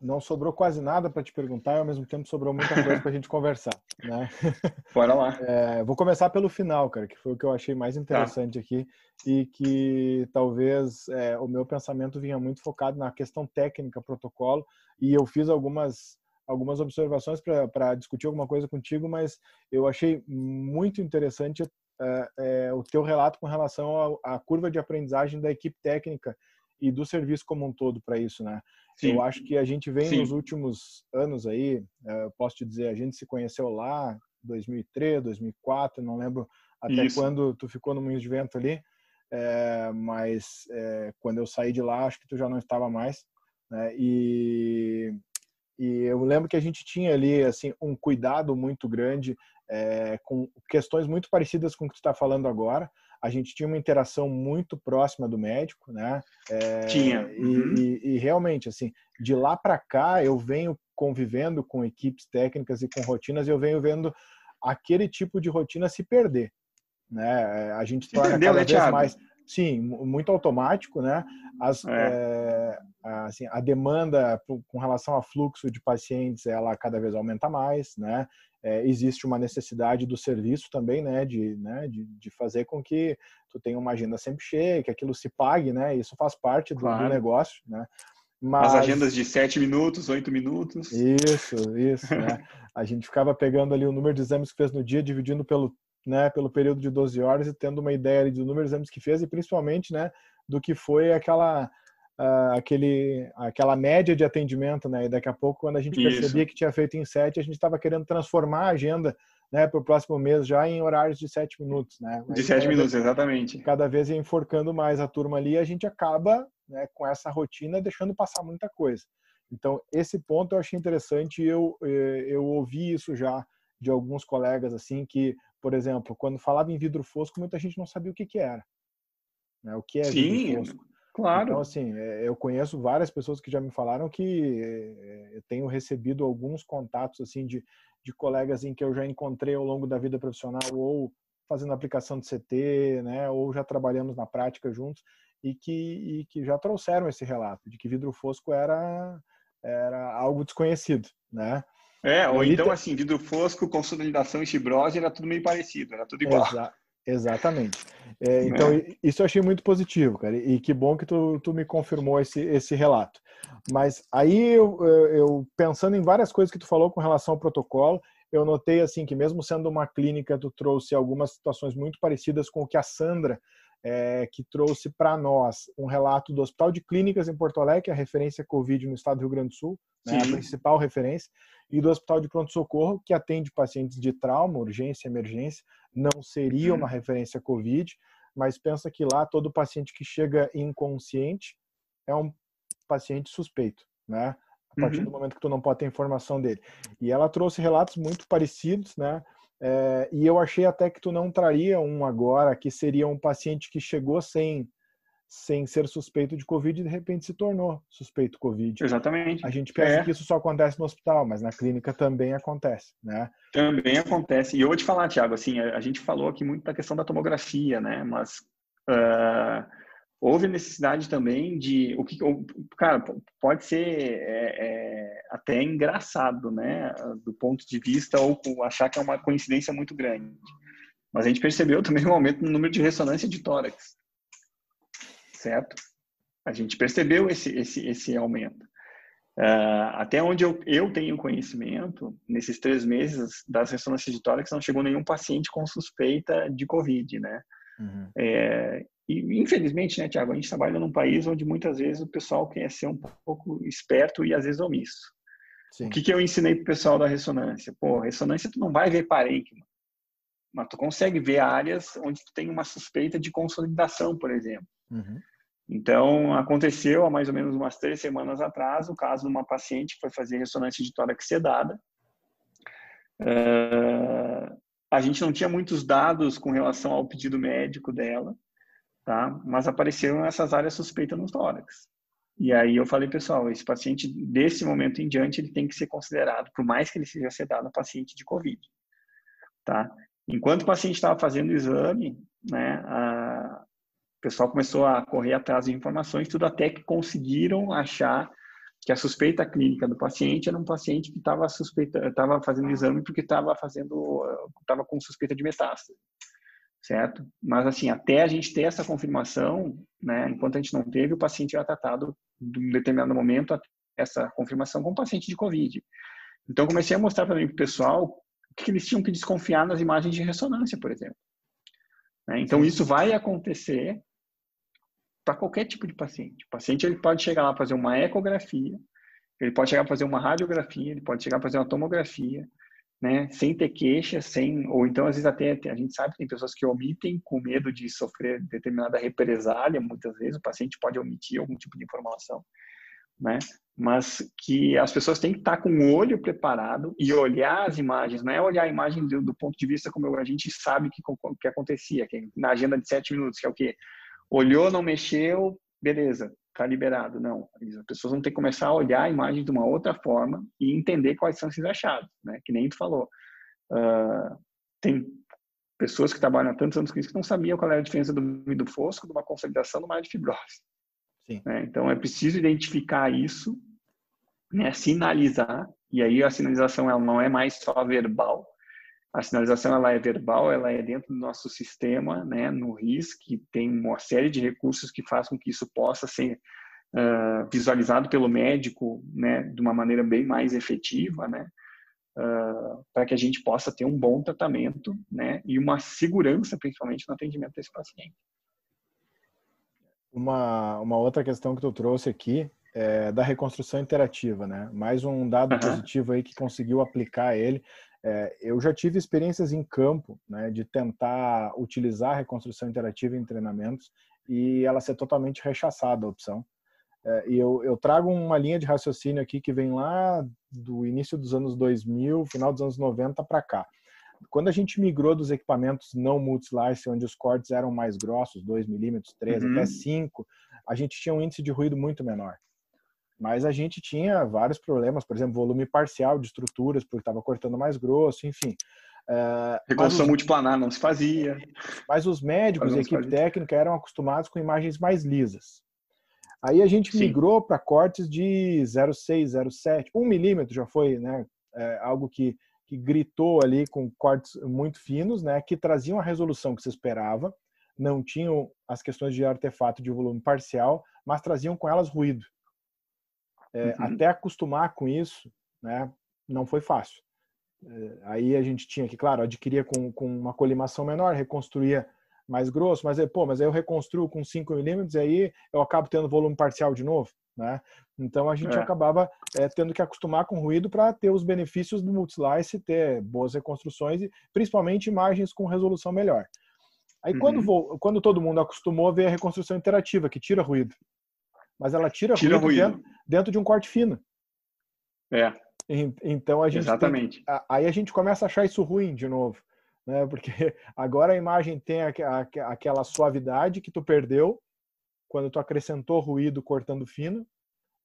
não sobrou quase nada para te perguntar e ao mesmo tempo sobrou muita coisa para a gente conversar, né? Bora lá. É, vou começar pelo final, cara, que foi o que eu achei mais tá. interessante tá. aqui e que talvez é, o meu pensamento vinha muito focado na questão técnica, protocolo, e eu fiz algumas algumas observações para discutir alguma coisa contigo, mas eu achei muito interessante é, é, o teu relato com relação à curva de aprendizagem da equipe técnica e do serviço como um todo para isso, né? Sim. Eu acho que a gente vem Sim. nos últimos anos aí, é, posso te dizer, a gente se conheceu lá 2003, 2004, não lembro até isso. quando tu ficou no Moinhos de Vento ali, é, mas é, quando eu saí de lá, acho que tu já não estava mais, né? E e eu lembro que a gente tinha ali assim um cuidado muito grande é, com questões muito parecidas com o que tu está falando agora. A gente tinha uma interação muito próxima do médico, né? É, tinha. Uhum. E, e, e, realmente, assim, de lá para cá, eu venho convivendo com equipes técnicas e com rotinas, e eu venho vendo aquele tipo de rotina se perder, né? A gente torna perdeu, cada né, vez mais sim, muito automático, né? As, é. É, assim, a demanda com relação ao fluxo de pacientes, ela cada vez aumenta mais, né? É, existe uma necessidade do serviço também, né? De, né? De, de, fazer com que tu tenha uma agenda sempre cheia, que aquilo se pague, né? Isso faz parte do, claro. do negócio, né? Mas... As agendas de sete minutos, oito minutos. Isso, isso, né? A gente ficava pegando ali o número de exames que fez no dia, dividindo pelo né, pelo período de 12 horas e tendo uma ideia do número de exames que fez e principalmente, né, do que foi aquela uh, aquele aquela média de atendimento, né? E daqui a pouco quando a gente Isso. percebia que tinha feito em sete, a gente estava querendo transformar a agenda, né, para o próximo mês já em horários de sete minutos, né? Mas de sete minutos, vez, exatamente. Cada vez enforcando mais a turma ali, a gente acaba, né, com essa rotina deixando passar muita coisa. Então esse ponto eu achei interessante e eu eu ouvi isso já de alguns colegas assim que por exemplo, quando falava em vidro fosco, muita gente não sabia o que, que era. Né? O que é Sim, vidro fosco. Claro. Então, assim, é, eu conheço várias pessoas que já me falaram que é, eu tenho recebido alguns contatos, assim, de, de colegas em que eu já encontrei ao longo da vida profissional ou fazendo aplicação de CT, né, ou já trabalhamos na prática juntos e que, e que já trouxeram esse relato de que vidro fosco era, era algo desconhecido, né? É, ou então assim, vidro fosco, consolidação e fibrose era tudo meio parecido, era tudo igual. Exa exatamente. É, então, é. isso eu achei muito positivo, cara, e que bom que tu, tu me confirmou esse, esse relato. Mas aí, eu, eu, pensando em várias coisas que tu falou com relação ao protocolo, eu notei assim que mesmo sendo uma clínica, tu trouxe algumas situações muito parecidas com o que a Sandra é, que trouxe para nós um relato do Hospital de Clínicas em Porto Alegre, a referência Covid no estado do Rio Grande do Sul, né, a principal referência, e do Hospital de Pronto-Socorro, que atende pacientes de trauma, urgência, emergência, não seria uma referência Covid, mas pensa que lá todo paciente que chega inconsciente é um paciente suspeito, né? A partir uhum. do momento que tu não pode ter informação dele. E ela trouxe relatos muito parecidos, né? É, e eu achei até que tu não traria um agora, que seria um paciente que chegou sem, sem ser suspeito de Covid e de repente se tornou suspeito Covid. Exatamente. A gente pensa é. que isso só acontece no hospital, mas na clínica também acontece, né? Também acontece. E eu vou te falar, Tiago, assim, a, gente falou aqui muito da questão da tomografia, né? Mas uh, houve necessidade também de o que cara pode ser é, é, até engraçado né do ponto de vista ou achar que é uma coincidência muito grande. Mas a gente percebeu também um aumento no número de ressonância de tórax certo? A gente percebeu esse esse esse aumento. Uh, até onde eu, eu tenho conhecimento nesses três meses das ressonâncias de tórax não chegou nenhum paciente com suspeita de covid né? Uhum. É, e, infelizmente, né, Tiago, a gente trabalha num país onde muitas vezes o pessoal quer ser um pouco esperto e às vezes omisso. Sim. O que, que eu ensinei para o pessoal da ressonância? Pô, ressonância tu não vai ver parênquima, mas tu consegue ver áreas onde tu tem uma suspeita de consolidação, por exemplo. Uhum. Então, aconteceu há mais ou menos umas três semanas atrás o caso de uma paciente que foi fazer ressonância de tórax sedada. Uh, a gente não tinha muitos dados com relação ao pedido médico dela, tá? Mas apareceram essas áreas suspeitas nos tórax. E aí eu falei, pessoal, esse paciente, desse momento em diante, ele tem que ser considerado, por mais que ele seja sedado, paciente de COVID, tá? Enquanto o paciente estava fazendo o exame, né, a, o pessoal começou a correr atrás de informações, tudo até que conseguiram achar que a suspeita clínica do paciente era um paciente que estava suspeita, estava fazendo exame porque estava fazendo, estava com suspeita de metástase, certo? Mas assim, até a gente ter essa confirmação, né, enquanto a gente não teve, o paciente era tratado de um determinado momento essa confirmação com paciente de COVID. Então comecei a mostrar para o pessoal que eles tinham que desconfiar nas imagens de ressonância, por exemplo. Né? Então isso vai acontecer para qualquer tipo de paciente. O paciente ele pode chegar lá fazer uma ecografia, ele pode chegar a fazer uma radiografia, ele pode chegar a fazer uma tomografia, né, sem ter queixa, sem ou então às vezes até a gente sabe que tem pessoas que omitem com medo de sofrer determinada represália, muitas vezes o paciente pode omitir algum tipo de informação, né? Mas que as pessoas têm que estar com o olho preparado e olhar as imagens, não é olhar a imagem do, do ponto de vista como a gente sabe que que acontecia, que é na agenda de sete minutos, que é o que olhou, não mexeu, beleza, está liberado. Não, as pessoas vão ter que começar a olhar a imagem de uma outra forma e entender quais são esses achados, né? Que nem tu falou. Uh, tem pessoas que trabalham há tantos anos com isso que não sabiam qual era a diferença do ruído fosco de uma consolidação de uma de fibrose. Né? Então, é preciso identificar isso, né? sinalizar, e aí a sinalização ela não é mais só verbal, a sinalização ela é verbal, ela é dentro do nosso sistema, né, no RIS, que tem uma série de recursos que fazem com que isso possa ser uh, visualizado pelo médico, né, de uma maneira bem mais efetiva, né, uh, para que a gente possa ter um bom tratamento, né, e uma segurança, principalmente, no atendimento desse paciente. Uma, uma outra questão que tu trouxe aqui é da reconstrução interativa, né? Mais um dado uhum. positivo aí que conseguiu aplicar ele é, eu já tive experiências em campo, né, de tentar utilizar a reconstrução interativa em treinamentos e ela ser totalmente rechaçada a opção. É, e eu, eu, trago uma linha de raciocínio aqui que vem lá do início dos anos 2000, final dos anos 90 para cá. Quando a gente migrou dos equipamentos não multi-slice, onde os cortes eram mais grossos, 2 milímetros, 3, uhum. até 5, a gente tinha um índice de ruído muito menor. Mas a gente tinha vários problemas, por exemplo, volume parcial de estruturas, porque estava cortando mais grosso, enfim. Uh, Reconstrução os, multiplanar não se fazia. Mas os médicos e a equipe técnica eram acostumados com imagens mais lisas. Aí a gente Sim. migrou para cortes de 0,6, 0,7, 1 milímetro já foi né, é, algo que, que gritou ali com cortes muito finos, né, que traziam a resolução que se esperava, não tinham as questões de artefato de volume parcial, mas traziam com elas ruído. É, uhum. Até acostumar com isso, né, não foi fácil. É, aí a gente tinha que, claro, adquiria com, com uma colimação menor, reconstruía mais grosso, mas pô, mas aí eu reconstruo com 5 milímetros e aí eu acabo tendo volume parcial de novo, né? Então a gente é. acabava é, tendo que acostumar com ruído para ter os benefícios do multislice, ter boas reconstruções e principalmente imagens com resolução melhor. Aí uhum. quando, quando todo mundo acostumou, veio a reconstrução interativa, que tira ruído mas ela tira, tira ruído, ruído. Dentro, dentro, de um corte fino. É. Então a gente Exatamente. Tem, aí a gente começa a achar isso ruim de novo, né? Porque agora a imagem tem aquela suavidade que tu perdeu quando tu acrescentou ruído cortando fino,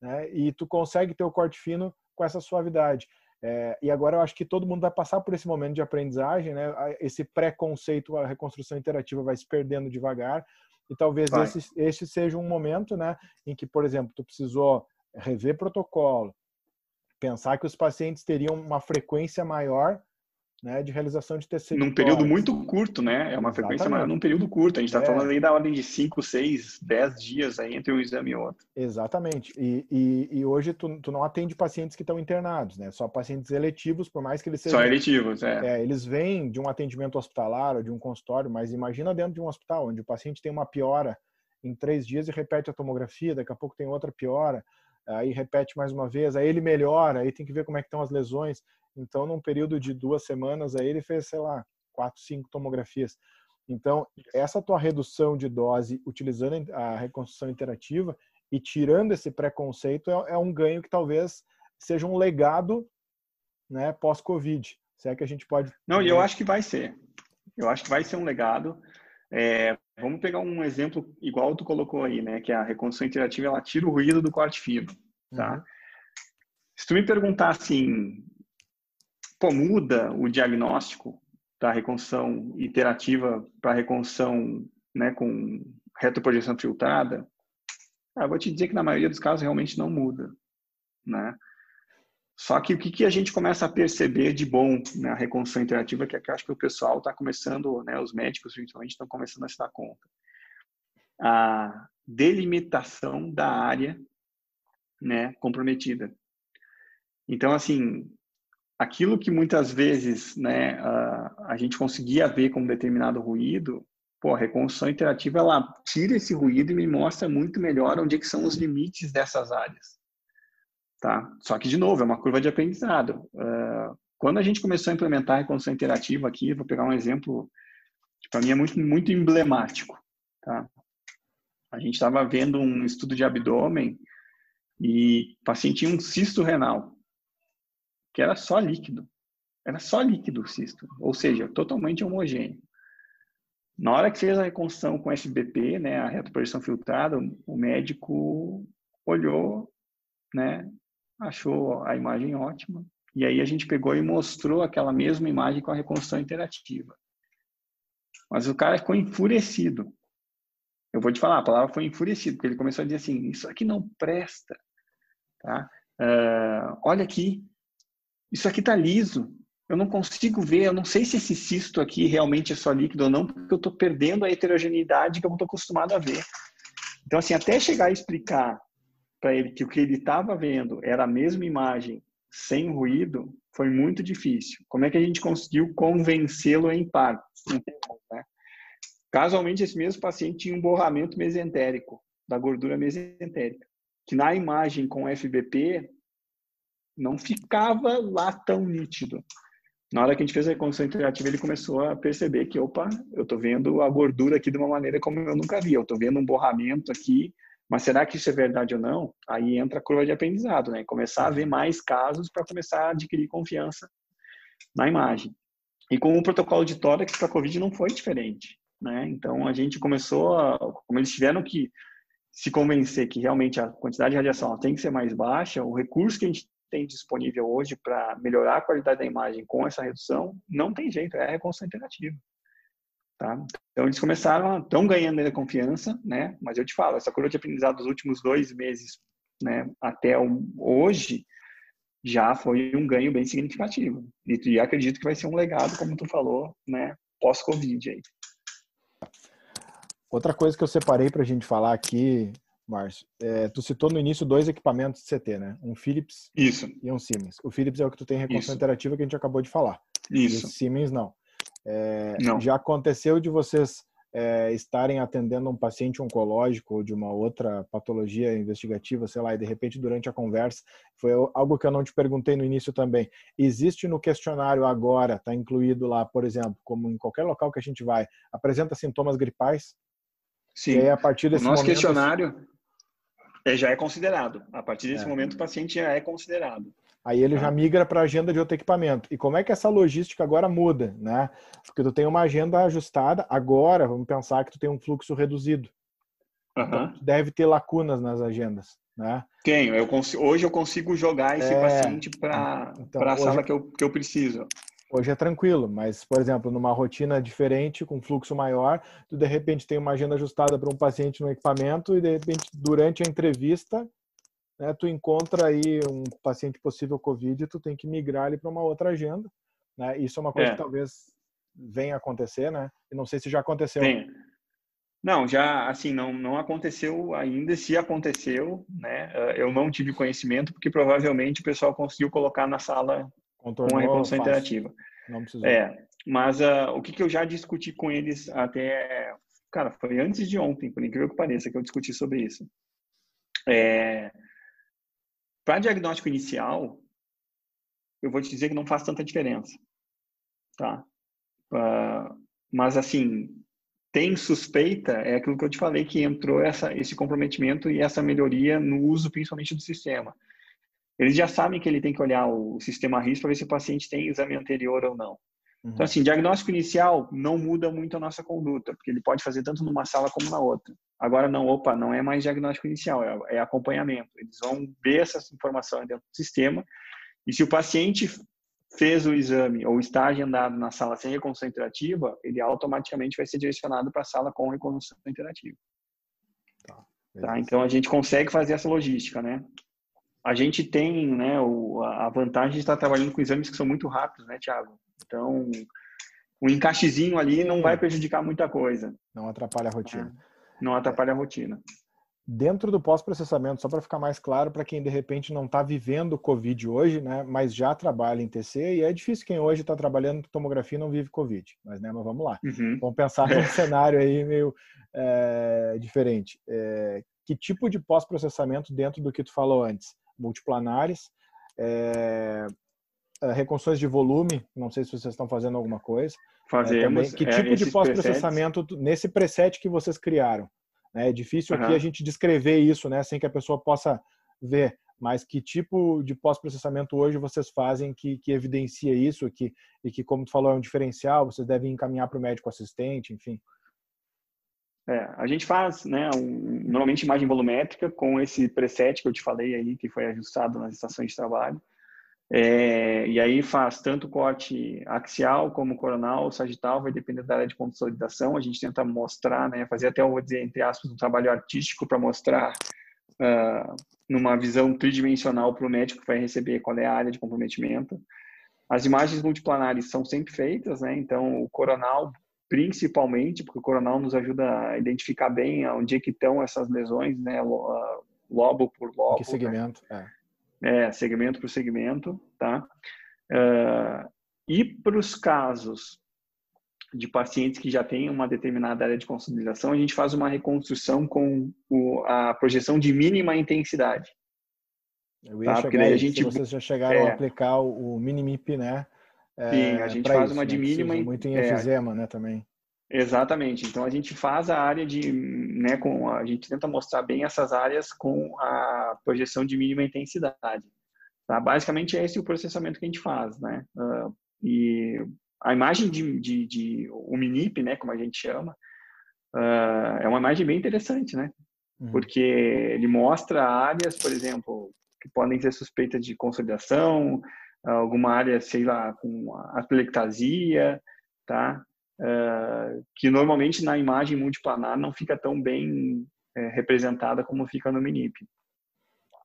né? E tu consegue ter o corte fino com essa suavidade. É, e agora eu acho que todo mundo vai passar por esse momento de aprendizagem, né? Esse pré-conceito, a reconstrução interativa vai se perdendo devagar. E talvez esse, esse seja um momento, né, em que, por exemplo, tu precisou rever protocolo, pensar que os pacientes teriam uma frequência maior né, de realização de TC. Num período muito curto, né? É uma frequência maior num período curto. A gente está é. falando aí da ordem de 5, 6, 10 dias aí entre um exame e outro. Exatamente. E, e, e hoje tu, tu, não atende pacientes que estão internados, né? Só pacientes eletivos, por mais que eles sejam. Só eletivos, é. é. Eles vêm de um atendimento hospitalar ou de um consultório, mas imagina dentro de um hospital, onde o paciente tem uma piora em três dias e repete a tomografia, daqui a pouco tem outra piora, aí repete mais uma vez, aí ele melhora, aí tem que ver como é que estão as lesões. Então, num período de duas semanas, aí ele fez, sei lá, quatro, cinco tomografias. Então, essa tua redução de dose utilizando a reconstrução interativa e tirando esse preconceito é, é um ganho que talvez seja um legado né, pós-Covid. Se é que a gente pode. Não, e eu acho que vai ser. Eu acho que vai ser um legado. É, vamos pegar um exemplo igual tu colocou aí, né? Que a reconstrução interativa ela tira o ruído do corte fino, tá? Uhum. Se tu me perguntar assim, pô, muda o diagnóstico, para reconstrução iterativa para reconstrução né, com retroprojeção filtrada, eu vou te dizer que na maioria dos casos realmente não muda, né? Só que o que, que a gente começa a perceber de bom na reconstrução interativa, que, é que acho que o pessoal está começando, né, os médicos principalmente estão começando a se dar conta. A delimitação da área né, comprometida. Então, assim, aquilo que muitas vezes né, a, a gente conseguia ver como determinado ruído, pô, a reconstrução interativa ela tira esse ruído e me mostra muito melhor onde é que são os limites dessas áreas. Tá? Só que, de novo, é uma curva de aprendizado. Uh, quando a gente começou a implementar a reconstrução interativa aqui, vou pegar um exemplo que para mim é muito, muito emblemático. Tá? A gente estava vendo um estudo de abdômen e o paciente tinha um cisto renal, que era só líquido. Era só líquido o cisto, ou seja, totalmente homogêneo. Na hora que fez a reconstrução com SBP, né, a retroprojeção filtrada, o médico olhou, né, achou a imagem ótima, e aí a gente pegou e mostrou aquela mesma imagem com a reconstrução interativa. Mas o cara ficou enfurecido. Eu vou te falar, a palavra foi enfurecido, porque ele começou a dizer assim, isso aqui não presta. Tá? Uh, olha aqui, isso aqui está liso. Eu não consigo ver, eu não sei se esse cisto aqui realmente é só líquido ou não, porque eu estou perdendo a heterogeneidade que eu estou acostumado a ver. Então, assim, até chegar a explicar para ele que o que ele estava vendo era a mesma imagem sem ruído, foi muito difícil. Como é que a gente conseguiu convencê-lo em parte? Né? Casualmente, esse mesmo paciente tinha um borramento mesentérico, da gordura mesentérica, que na imagem com FBP não ficava lá tão nítido. Na hora que a gente fez a reconstrução interativa, ele começou a perceber que, opa, eu estou vendo a gordura aqui de uma maneira como eu nunca vi. Eu estou vendo um borramento aqui mas será que isso é verdade ou não? Aí entra a curva de aprendizado, né? Começar a ver mais casos para começar a adquirir confiança na imagem. E com o protocolo de tórax para a COVID não foi diferente, né? Então a gente começou a, como eles tiveram que se convencer que realmente a quantidade de radiação tem que ser mais baixa, o recurso que a gente tem disponível hoje para melhorar a qualidade da imagem com essa redução, não tem jeito, é a reconstrução. Tá? Então, eles começaram, estão ganhando ainda confiança, né? Mas eu te falo, essa curva de aprendizado dos últimos dois meses, né, até hoje, já foi um ganho bem significativo. E, acredito que vai ser um legado, como tu falou, né, pós-Covid aí. Outra coisa que eu separei para a gente falar aqui, Márcio, é, tu citou no início dois equipamentos de CT, né? Um Philips Isso. e um Siemens. O Philips é o que tu tem reconstrução interativa que a gente acabou de falar. Isso. E o Siemens não. É, já aconteceu de vocês é, estarem atendendo um paciente oncológico ou de uma outra patologia investigativa, sei lá, e de repente durante a conversa, foi algo que eu não te perguntei no início também. Existe no questionário agora, está incluído lá, por exemplo, como em qualquer local que a gente vai, apresenta sintomas gripais? Sim. E aí, a partir desse o nosso momento, questionário é, já é considerado. A partir desse é. momento, o paciente já é considerado. Aí ele já tá. migra para a agenda de outro equipamento. E como é que essa logística agora muda, né? Porque tu tem uma agenda ajustada, agora vamos pensar que tu tem um fluxo reduzido. Uhum. Então, deve ter lacunas nas agendas, né? Tenho. Eu consigo, hoje eu consigo jogar esse é, paciente para então, a sala que eu, que eu preciso. Hoje é tranquilo, mas, por exemplo, numa rotina diferente, com fluxo maior, tu de repente tem uma agenda ajustada para um paciente no equipamento e de repente, durante a entrevista, né, tu encontra aí um paciente possível Covid, tu tem que migrar ele para uma outra agenda. Né? Isso é uma coisa é. que talvez venha a acontecer, né? E não sei se já aconteceu. Sim. Não, já assim não não aconteceu ainda. Se aconteceu, né? Eh, eu não tive conhecimento porque provavelmente o pessoal conseguiu colocar na sala Contornou, com a reconstrução interativa. Não precisou. É, mas uh, o que, que eu já discuti com eles até, cara, foi antes de ontem, por incrível que pareça, que eu discuti sobre isso. É, para diagnóstico inicial, eu vou te dizer que não faz tanta diferença, tá? Uh, mas assim, tem suspeita, é aquilo que eu te falei que entrou essa, esse comprometimento e essa melhoria no uso principalmente do sistema. Eles já sabem que ele tem que olhar o sistema RIS para ver se o paciente tem exame anterior ou não. Então, uhum. Então, assim, diagnóstico inicial não muda muito a nossa conduta, porque ele pode fazer tanto numa sala como na outra. Agora, não, opa, não é mais diagnóstico inicial, é, é acompanhamento. Eles vão ver essa informação dentro do sistema e se o paciente fez o exame ou está agendado na sala sem reconstrução interativa, ele automaticamente vai ser direcionado para a sala com reconstrução interativa. Tá. tá. Então a gente consegue fazer essa logística, né? A gente tem, né, o, a vantagem de estar trabalhando com exames que são muito rápidos, né, Thiago? Então, o encaixezinho ali não vai prejudicar muita coisa. Não atrapalha a rotina. É, não atrapalha a rotina. Dentro do pós-processamento, só para ficar mais claro para quem de repente não está vivendo Covid hoje, né, mas já trabalha em TC, e é difícil quem hoje está trabalhando em tomografia e não vive Covid, mas, né, mas vamos lá. Uhum. Vamos pensar num cenário aí meio é, diferente. É, que tipo de pós-processamento dentro do que tu falou antes? Multiplanares, é, reconstruções de volume, não sei se vocês estão fazendo alguma coisa. Fazemos. que tipo de pós-processamento nesse preset que vocês criaram? Né? É difícil uhum. aqui a gente descrever isso, né, sem que a pessoa possa ver. Mas que tipo de pós-processamento hoje vocês fazem que, que evidencia isso que, e que, como tu falou, é um diferencial, vocês devem encaminhar para o médico assistente, enfim? É, a gente faz, né, um, normalmente imagem volumétrica com esse preset que eu te falei aí, que foi ajustado nas estações de trabalho. É, e aí faz tanto corte axial como coronal, sagital, vai depender da área de consolidação. A gente tenta mostrar, né, fazer até, vou dizer, entre aspas, um trabalho artístico para mostrar uh, numa visão tridimensional para o médico que vai receber qual é a área de comprometimento. As imagens multiplanares são sempre feitas, né? Então, o coronal, principalmente, porque o coronal nos ajuda a identificar bem onde é que estão essas lesões, né? Ah, lobo por lobo. Que segmento, né? é é, segmento por segmento, tá? Uh, e para os casos de pacientes que já têm uma determinada área de consolidação, a gente faz uma reconstrução com o, a projeção de mínima intensidade. Eu ia tá? chegar aí, a gente... se vocês já chegaram é, a aplicar o, o Minimip, né? É, Sim, a gente faz isso, uma de né? mínima... Muito em efizema, é, né, também. Exatamente. Então a gente faz a área de, né, com a gente tenta mostrar bem essas áreas com a projeção de mínima intensidade. Tá? Basicamente é esse o processamento que a gente faz, né? Uh, e a imagem de, de, de, o MINIP, né, como a gente chama, uh, é uma imagem bem interessante, né? Uhum. Porque ele mostra áreas, por exemplo, que podem ser suspeitas de consolidação, alguma área, sei lá, com atelectasia, tá? uh, que normalmente na imagem multiplanar não fica tão bem é, representada como fica no MINIP.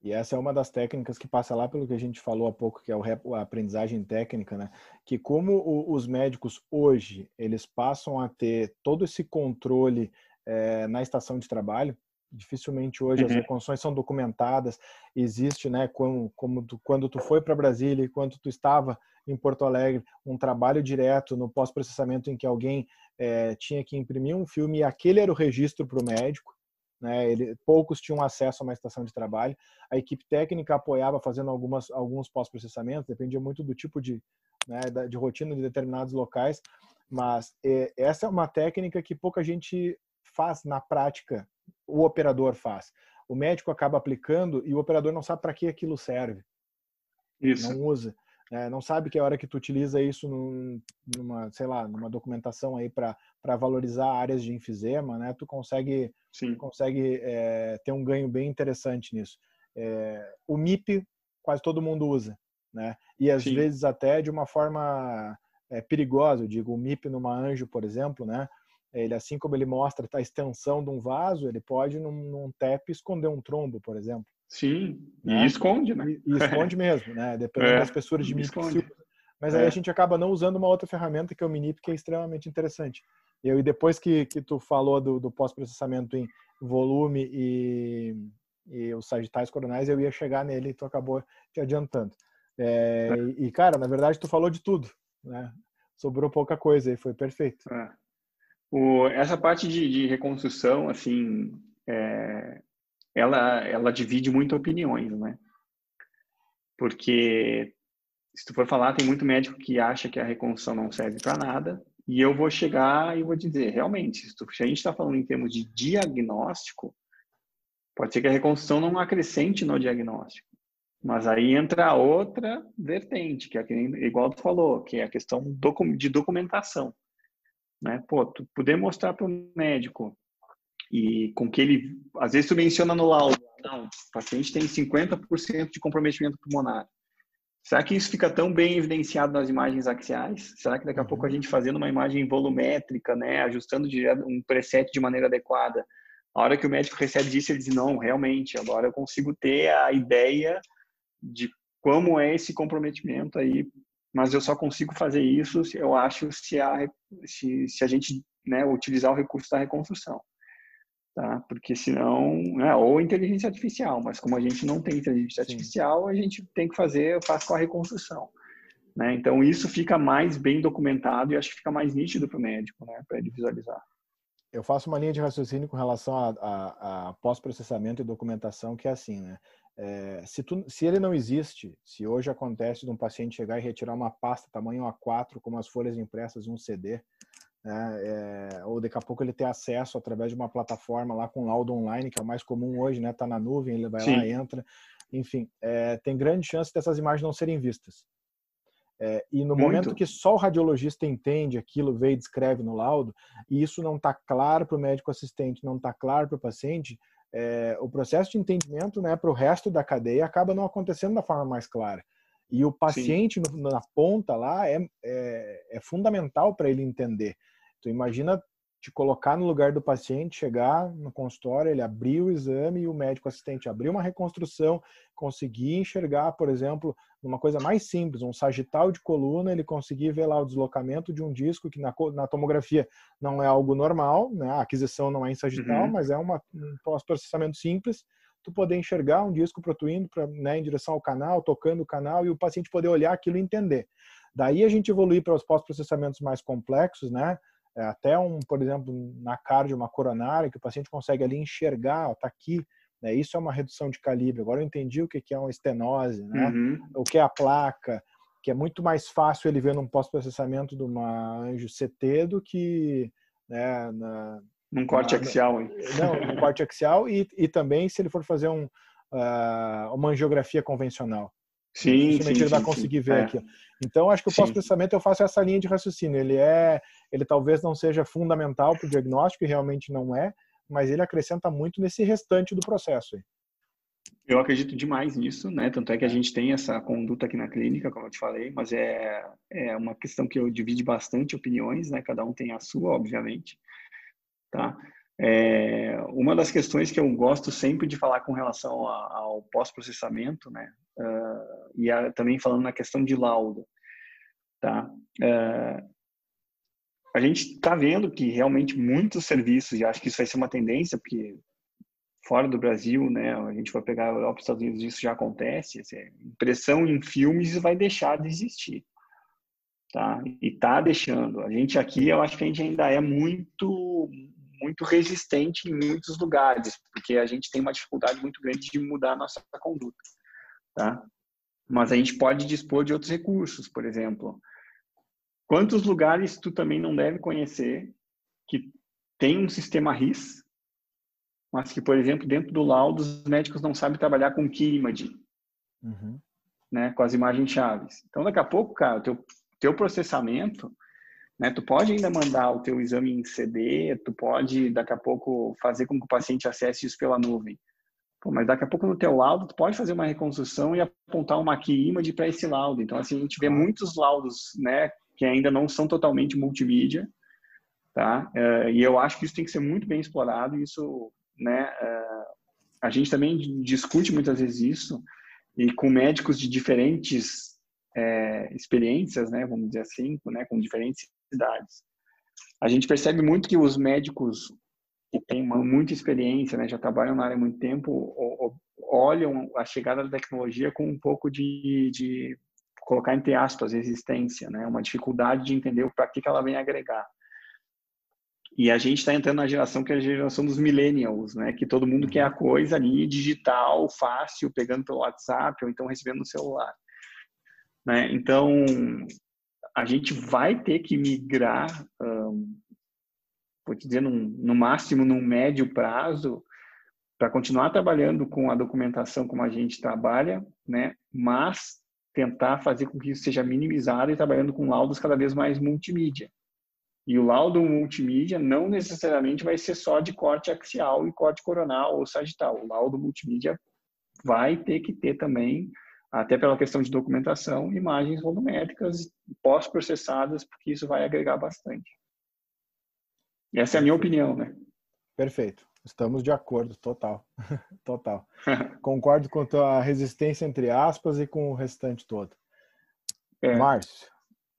E essa é uma das técnicas que passa lá pelo que a gente falou há pouco, que é a aprendizagem técnica, né? Que como os médicos hoje, eles passam a ter todo esse controle é, na estação de trabalho, dificilmente hoje uhum. as reconstruções são documentadas, existe, né, como, como tu, quando tu foi para Brasília e quando tu estava em Porto Alegre, um trabalho direto no pós-processamento em que alguém é, tinha que imprimir um filme e aquele era o registro para o médico, né, ele, poucos tinham acesso a uma estação de trabalho, a equipe técnica apoiava fazendo algumas, alguns pós-processamentos, dependia muito do tipo de, né, de rotina de determinados locais, mas é, essa é uma técnica que pouca gente faz na prática o operador faz. O médico acaba aplicando e o operador não sabe para que aquilo serve. Isso. Não usa. É, não sabe que é a hora que tu utiliza isso num, numa, sei lá, numa documentação aí para valorizar áreas de enfisema, né? Tu consegue, Sim. consegue é, ter um ganho bem interessante nisso. É, o MIP quase todo mundo usa, né? E às Sim. vezes até de uma forma é, perigosa, eu digo, o MIP numa anjo, por exemplo, né? Ele, assim como ele mostra a extensão de um vaso, ele pode, num, num TEP, esconder um trombo, por exemplo. Sim, né? e esconde, né? E, e esconde mesmo, né? Dependendo é, da espessura de MIP. Mas aí é. a gente acaba não usando uma outra ferramenta, que é o MINIP, que é extremamente interessante. E eu, depois que, que tu falou do, do pós-processamento em volume e, e os sagitais coronais, eu ia chegar nele e tu acabou te adiantando. É, é. E, cara, na verdade, tu falou de tudo, né? Sobrou pouca coisa e foi perfeito. É. O, essa parte de, de reconstrução, assim, é, ela, ela divide muito opiniões, né? Porque, se tu for falar, tem muito médico que acha que a reconstrução não serve para nada, e eu vou chegar e vou dizer, realmente, se, tu, se a gente está falando em termos de diagnóstico, pode ser que a reconstrução não acrescente no diagnóstico. Mas aí entra outra vertente, que é igual tu falou, que é a questão de documentação né? Pô, tu poder mostrar para o médico e com que ele, às vezes tu menciona no laudo, não, o paciente tem 50% de comprometimento pulmonar. Será que isso fica tão bem evidenciado nas imagens axiais? Será que daqui a pouco a uhum. gente fazendo uma imagem volumétrica, né, ajustando um preset de maneira adequada, a hora que o médico recebe isso, ele diz: não, realmente, agora eu consigo ter a ideia de como é esse comprometimento aí, mas eu só consigo fazer isso, eu acho, se a, se, se a gente né, utilizar o recurso da reconstrução tá? Porque senão, né, ou inteligência artificial, mas como a gente não tem inteligência Sim. artificial, a gente tem que fazer, faz com a reconstrução, né? Então isso fica mais bem documentado e acho que fica mais nítido para o médico, né, para ele visualizar. Eu faço uma linha de raciocínio com relação a, a, a pós-processamento e documentação que é assim, né? É, se, tu, se ele não existe, se hoje acontece de um paciente chegar e retirar uma pasta tamanho A4, como as folhas impressas em um CD, né? É, ou daqui a pouco ele ter acesso através de uma plataforma lá com laudo online, que é o mais comum hoje, né? Tá na nuvem, ele vai Sim. lá, entra. Enfim, é, tem grande chance dessas imagens não serem vistas. É, e no Muito. momento que só o radiologista entende aquilo, vê e descreve no laudo, e isso não está claro para o médico assistente, não está claro para o paciente, é, o processo de entendimento né, para o resto da cadeia acaba não acontecendo da forma mais clara. E o paciente no, na ponta lá é, é, é fundamental para ele entender. Tu imagina te colocar no lugar do paciente, chegar no consultório, ele abrir o exame e o médico assistente abrir uma reconstrução, conseguir enxergar, por exemplo, uma coisa mais simples, um sagital de coluna, ele conseguir ver lá o deslocamento de um disco que na, na tomografia não é algo normal, né? a aquisição não é em sagital, uhum. mas é uma, um pós-processamento simples, tu poder enxergar um disco protuindo pra, né, em direção ao canal, tocando o canal e o paciente poder olhar aquilo e entender. Daí a gente evoluir para os pós-processamentos mais complexos, né? É, até um, por exemplo, na cardio, uma coronária, que o paciente consegue ali enxergar, está aqui, né? Isso é uma redução de calibre. Agora eu entendi o que é uma estenose, né? Uhum. O que é a placa, que é muito mais fácil ele ver num pós-processamento de uma anjo CT do que né, na, num corte na, axial, hein? Não, num corte axial e, e também se ele for fazer um, uh, uma angiografia convencional. Sim, sim, ele vai conseguir sim. ver é. aqui. Então, acho que o pós-processamento eu faço essa linha de raciocínio. Ele é, ele talvez não seja fundamental para o diagnóstico, e realmente não é, mas ele acrescenta muito nesse restante do processo. Eu acredito demais nisso, né? Tanto é que a gente tem essa conduta aqui na clínica, como eu te falei, mas é, é uma questão que eu divide bastante opiniões, né? Cada um tem a sua, obviamente tá? É, uma das questões que eu gosto sempre de falar com relação a, ao pós-processamento, né? Uh, e a, também falando na questão de laudo, tá? Uh, a gente está vendo que realmente muitos serviços, e acho que isso vai ser uma tendência, porque fora do Brasil, né, a gente vai pegar a Europa, Estados Unidos, isso já acontece, assim, impressão em filmes vai deixar de existir, tá? E tá deixando. A gente aqui, eu acho que a gente ainda é muito muito resistente em muitos lugares, porque a gente tem uma dificuldade muito grande de mudar a nossa conduta, tá? Mas a gente pode dispor de outros recursos, por exemplo. Quantos lugares tu também não deve conhecer que tem um sistema RIS, mas que, por exemplo, dentro do laudo, os médicos não sabem trabalhar com key imaging, uhum. né, com as imagens chaves. Então, daqui a pouco, cara, o teu, teu processamento né? Tu pode ainda mandar o teu exame em CD, tu pode daqui a pouco fazer com que o paciente acesse isso pela nuvem. Pô, mas daqui a pouco no teu laudo tu pode fazer uma reconstrução e apontar uma key image para esse laudo. Então assim a gente vê muitos laudos, né, que ainda não são totalmente multimídia, tá? Uh, e eu acho que isso tem que ser muito bem explorado. Isso, né? Uh, a gente também discute muitas vezes isso e com médicos de diferentes é, experiências, né, vamos dizer assim, né, com diferentes cidades. A gente percebe muito que os médicos que uma, muita experiência, né, já trabalham na área há muito tempo, olham a chegada da tecnologia com um pouco de, de colocar entre aspas resistência, né, uma dificuldade de entender para que, que ela vem agregar. E a gente está entrando na geração que é a geração dos millennials, né? Que todo mundo quer a coisa ali digital, fácil, pegando pelo WhatsApp ou então recebendo no celular. Né? Então, a gente vai ter que migrar, um, vou te dizer, num, no máximo num médio prazo, para continuar trabalhando com a documentação como a gente trabalha, né? mas tentar fazer com que isso seja minimizado e trabalhando com laudos cada vez mais multimídia. E o laudo multimídia não necessariamente vai ser só de corte axial e corte coronal ou sagital. O laudo multimídia vai ter que ter também até pela questão de documentação, imagens volumétricas pós-processadas, porque isso vai agregar bastante. Essa é a minha opinião, né? Perfeito. Estamos de acordo, total. total. Concordo com a tua resistência entre aspas e com o restante todo. É. Márcio,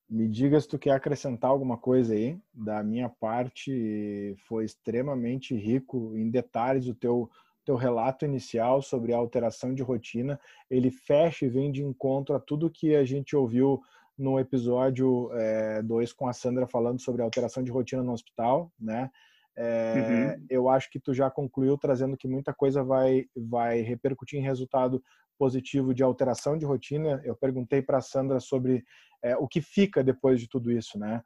me diga se tu quer acrescentar alguma coisa aí. Da minha parte, foi extremamente rico em detalhes o teu teu relato inicial sobre a alteração de rotina. Ele fecha e vem de encontro a tudo que a gente ouviu no episódio 2 é, com a Sandra falando sobre alteração de rotina no hospital, né? É, uhum. Eu acho que tu já concluiu trazendo que muita coisa vai, vai repercutir em resultado positivo de alteração de rotina. Eu perguntei para a Sandra sobre é, o que fica depois de tudo isso, né?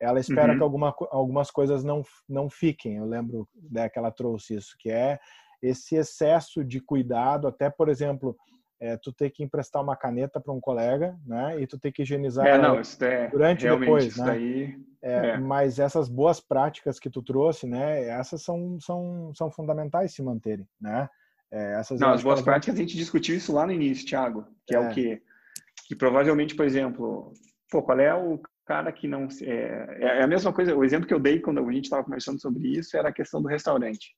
Ela espera uhum. que alguma, algumas coisas não, não fiquem. Eu lembro né, que ela trouxe isso, que é esse excesso de cuidado, até, por exemplo, é, tu ter que emprestar uma caneta para um colega, né? E tu ter que higienizar é, não, é, durante e depois, né? Daí, é, é, Mas essas boas práticas que tu trouxe, né? Essas são, são, são fundamentais se manterem, né? É, essas não, as boas práticas a gente discutiu isso lá no início, Thiago, que é, o é. que que provavelmente, por exemplo, pô, qual é o cara que não é, é a mesma coisa. O exemplo que eu dei quando a gente estava conversando sobre isso era a questão do restaurante,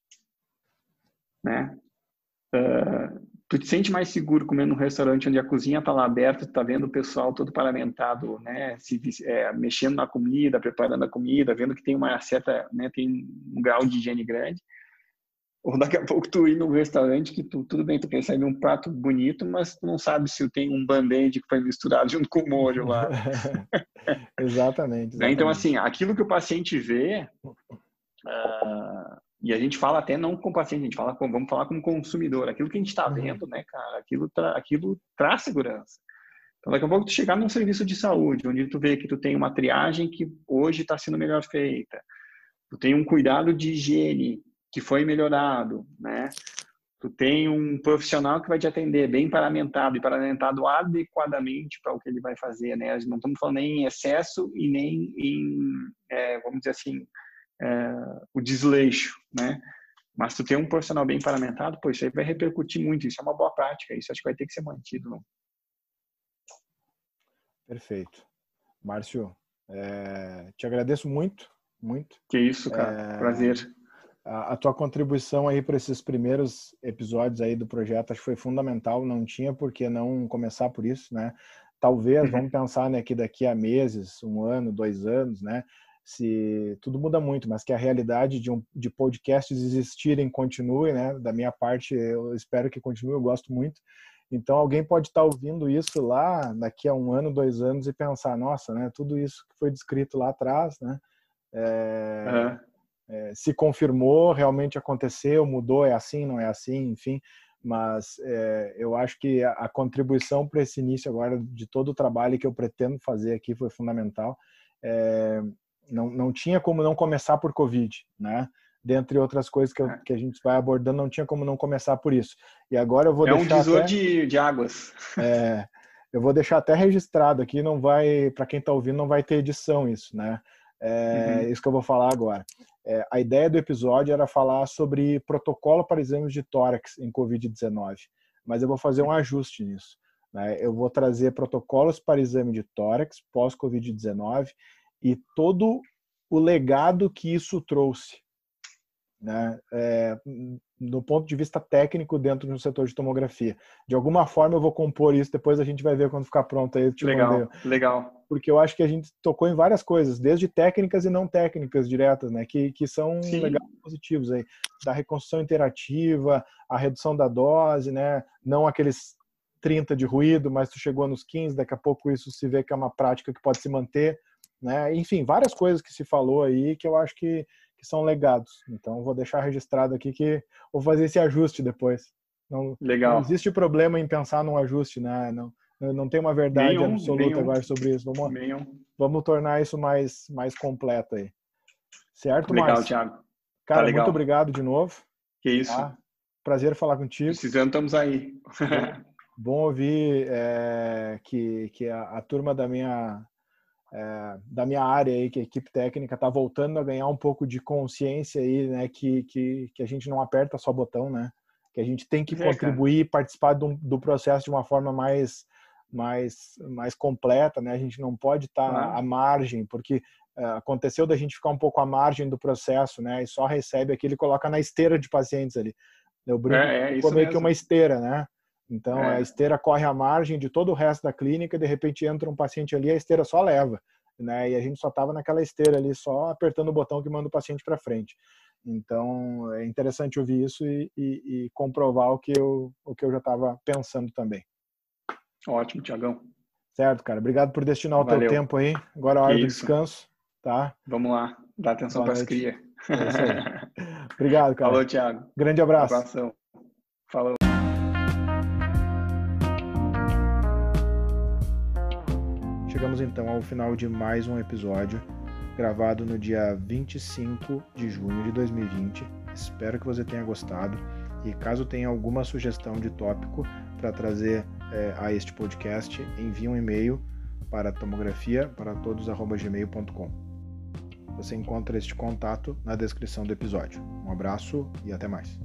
né? Uh, tu te sente mais seguro comendo num restaurante onde a cozinha está lá aberta, tu tá vendo o pessoal todo paramentado, né, se, é, mexendo na comida, preparando a comida, vendo que tem uma certa, né, tem um grau de higiene grande. Ou daqui a pouco tu ir num restaurante que tu, tudo bem, tu recebe um prato bonito, mas tu não sabe se tem um band-aid que foi misturado junto com o molho lá. exatamente, exatamente. Então, assim, aquilo que o paciente vê, uh, e a gente fala até não com o paciente, a gente fala com, vamos falar como consumidor. Aquilo que a gente está uhum. vendo, né, cara, aquilo, tra, aquilo traz segurança. Então, daqui a pouco tu chegar num serviço de saúde, onde tu vê que tu tem uma triagem que hoje está sendo melhor feita, tu tem um cuidado de higiene que foi melhorado, né? Tu tem um profissional que vai te atender bem paramentado e paramentado adequadamente para o que ele vai fazer, né? Não estamos falando nem em excesso e nem em, é, vamos dizer assim, é, o desleixo, né? Mas tu ter um profissional bem paramentado, pô, isso aí vai repercutir muito, isso é uma boa prática, isso acho que vai ter que ser mantido. Não? Perfeito. Márcio, é, te agradeço muito, muito. Que isso, cara, é, prazer. A, a, tua contribuição aí para esses primeiros episódios aí do projeto acho que foi fundamental, não tinha por que não começar por isso, né? Talvez, uhum. vamos pensar né, que daqui a meses, um ano, dois anos, né? Se tudo muda muito, mas que a realidade de, um, de podcasts existirem continue, né? Da minha parte, eu espero que continue, eu gosto muito. Então, alguém pode estar ouvindo isso lá daqui a um ano, dois anos e pensar, nossa, né? Tudo isso que foi descrito lá atrás, né? É, uhum. é, se confirmou, realmente aconteceu, mudou, é assim, não é assim, enfim. Mas é, eu acho que a, a contribuição para esse início agora de todo o trabalho que eu pretendo fazer aqui foi fundamental. É, não, não tinha como não começar por Covid, né? Dentre outras coisas que, eu, é. que a gente vai abordando, não tinha como não começar por isso. E agora eu vou é deixar. É um divisor até, de, de águas. É, eu vou deixar até registrado aqui, não vai, para quem está ouvindo, não vai ter edição isso, né? É uhum. isso que eu vou falar agora. É, a ideia do episódio era falar sobre protocolo para exames de tórax em Covid-19, mas eu vou fazer um ajuste nisso. Né? Eu vou trazer protocolos para exame de tórax pós-Covid-19 e todo o legado que isso trouxe, né? É, do ponto de vista técnico dentro do setor de tomografia. De alguma forma eu vou compor isso, depois a gente vai ver quando ficar pronto aí. legal, mandei. legal. Porque eu acho que a gente tocou em várias coisas, desde técnicas e não técnicas diretas, né? Que, que são Sim. legais positivos aí. Da reconstrução interativa, a redução da dose, né? Não aqueles 30 de ruído, mas tu chegou nos 15, daqui a pouco isso se vê que é uma prática que pode se manter né? Enfim, várias coisas que se falou aí que eu acho que, que são legados. Então, vou deixar registrado aqui que vou fazer esse ajuste depois. Não, Legal. não existe problema em pensar num ajuste, né? Não, não tem uma verdade nenhum, absoluta nenhum, agora sobre isso. Vamos, vamos tornar isso mais, mais completo aí. Certo, Legal, Márcio? Thiago. Tá Cara, tá muito obrigado de novo. Que isso. Tá? Prazer falar contigo. Precisando, estamos aí. Bom ouvir é, que, que a, a turma da minha é, da minha área aí, que a equipe técnica está voltando a ganhar um pouco de consciência aí, né, que, que, que a gente não aperta só botão, né, que a gente tem que é, contribuir, cara. participar do, do processo de uma forma mais mais mais completa, né? A gente não pode estar tá à margem, porque uh, aconteceu da gente ficar um pouco à margem do processo, né? E só recebe aquele coloca na esteira de pacientes ali. Eu brinco, é, é, meio que uma esteira, né? Então é. a esteira corre à margem de todo o resto da clínica, de repente entra um paciente ali, a esteira só leva, né? E a gente só estava naquela esteira ali, só apertando o botão que manda o paciente para frente. Então é interessante ouvir isso e, e, e comprovar o que eu, o que eu já estava pensando também. Ótimo, Tiagão. Certo, cara. Obrigado por destinar o Valeu. teu tempo aí. Agora é a hora do descanso, tá? Vamos lá. Dá atenção para as crias. É Obrigado, cara. Falou, Thiago. Grande abraço. Um abração. Falou. Chegamos então ao final de mais um episódio, gravado no dia 25 de junho de 2020. Espero que você tenha gostado e caso tenha alguma sugestão de tópico para trazer é, a este podcast, envie um e-mail para tomografia para todos@gmail.com. Você encontra este contato na descrição do episódio. Um abraço e até mais.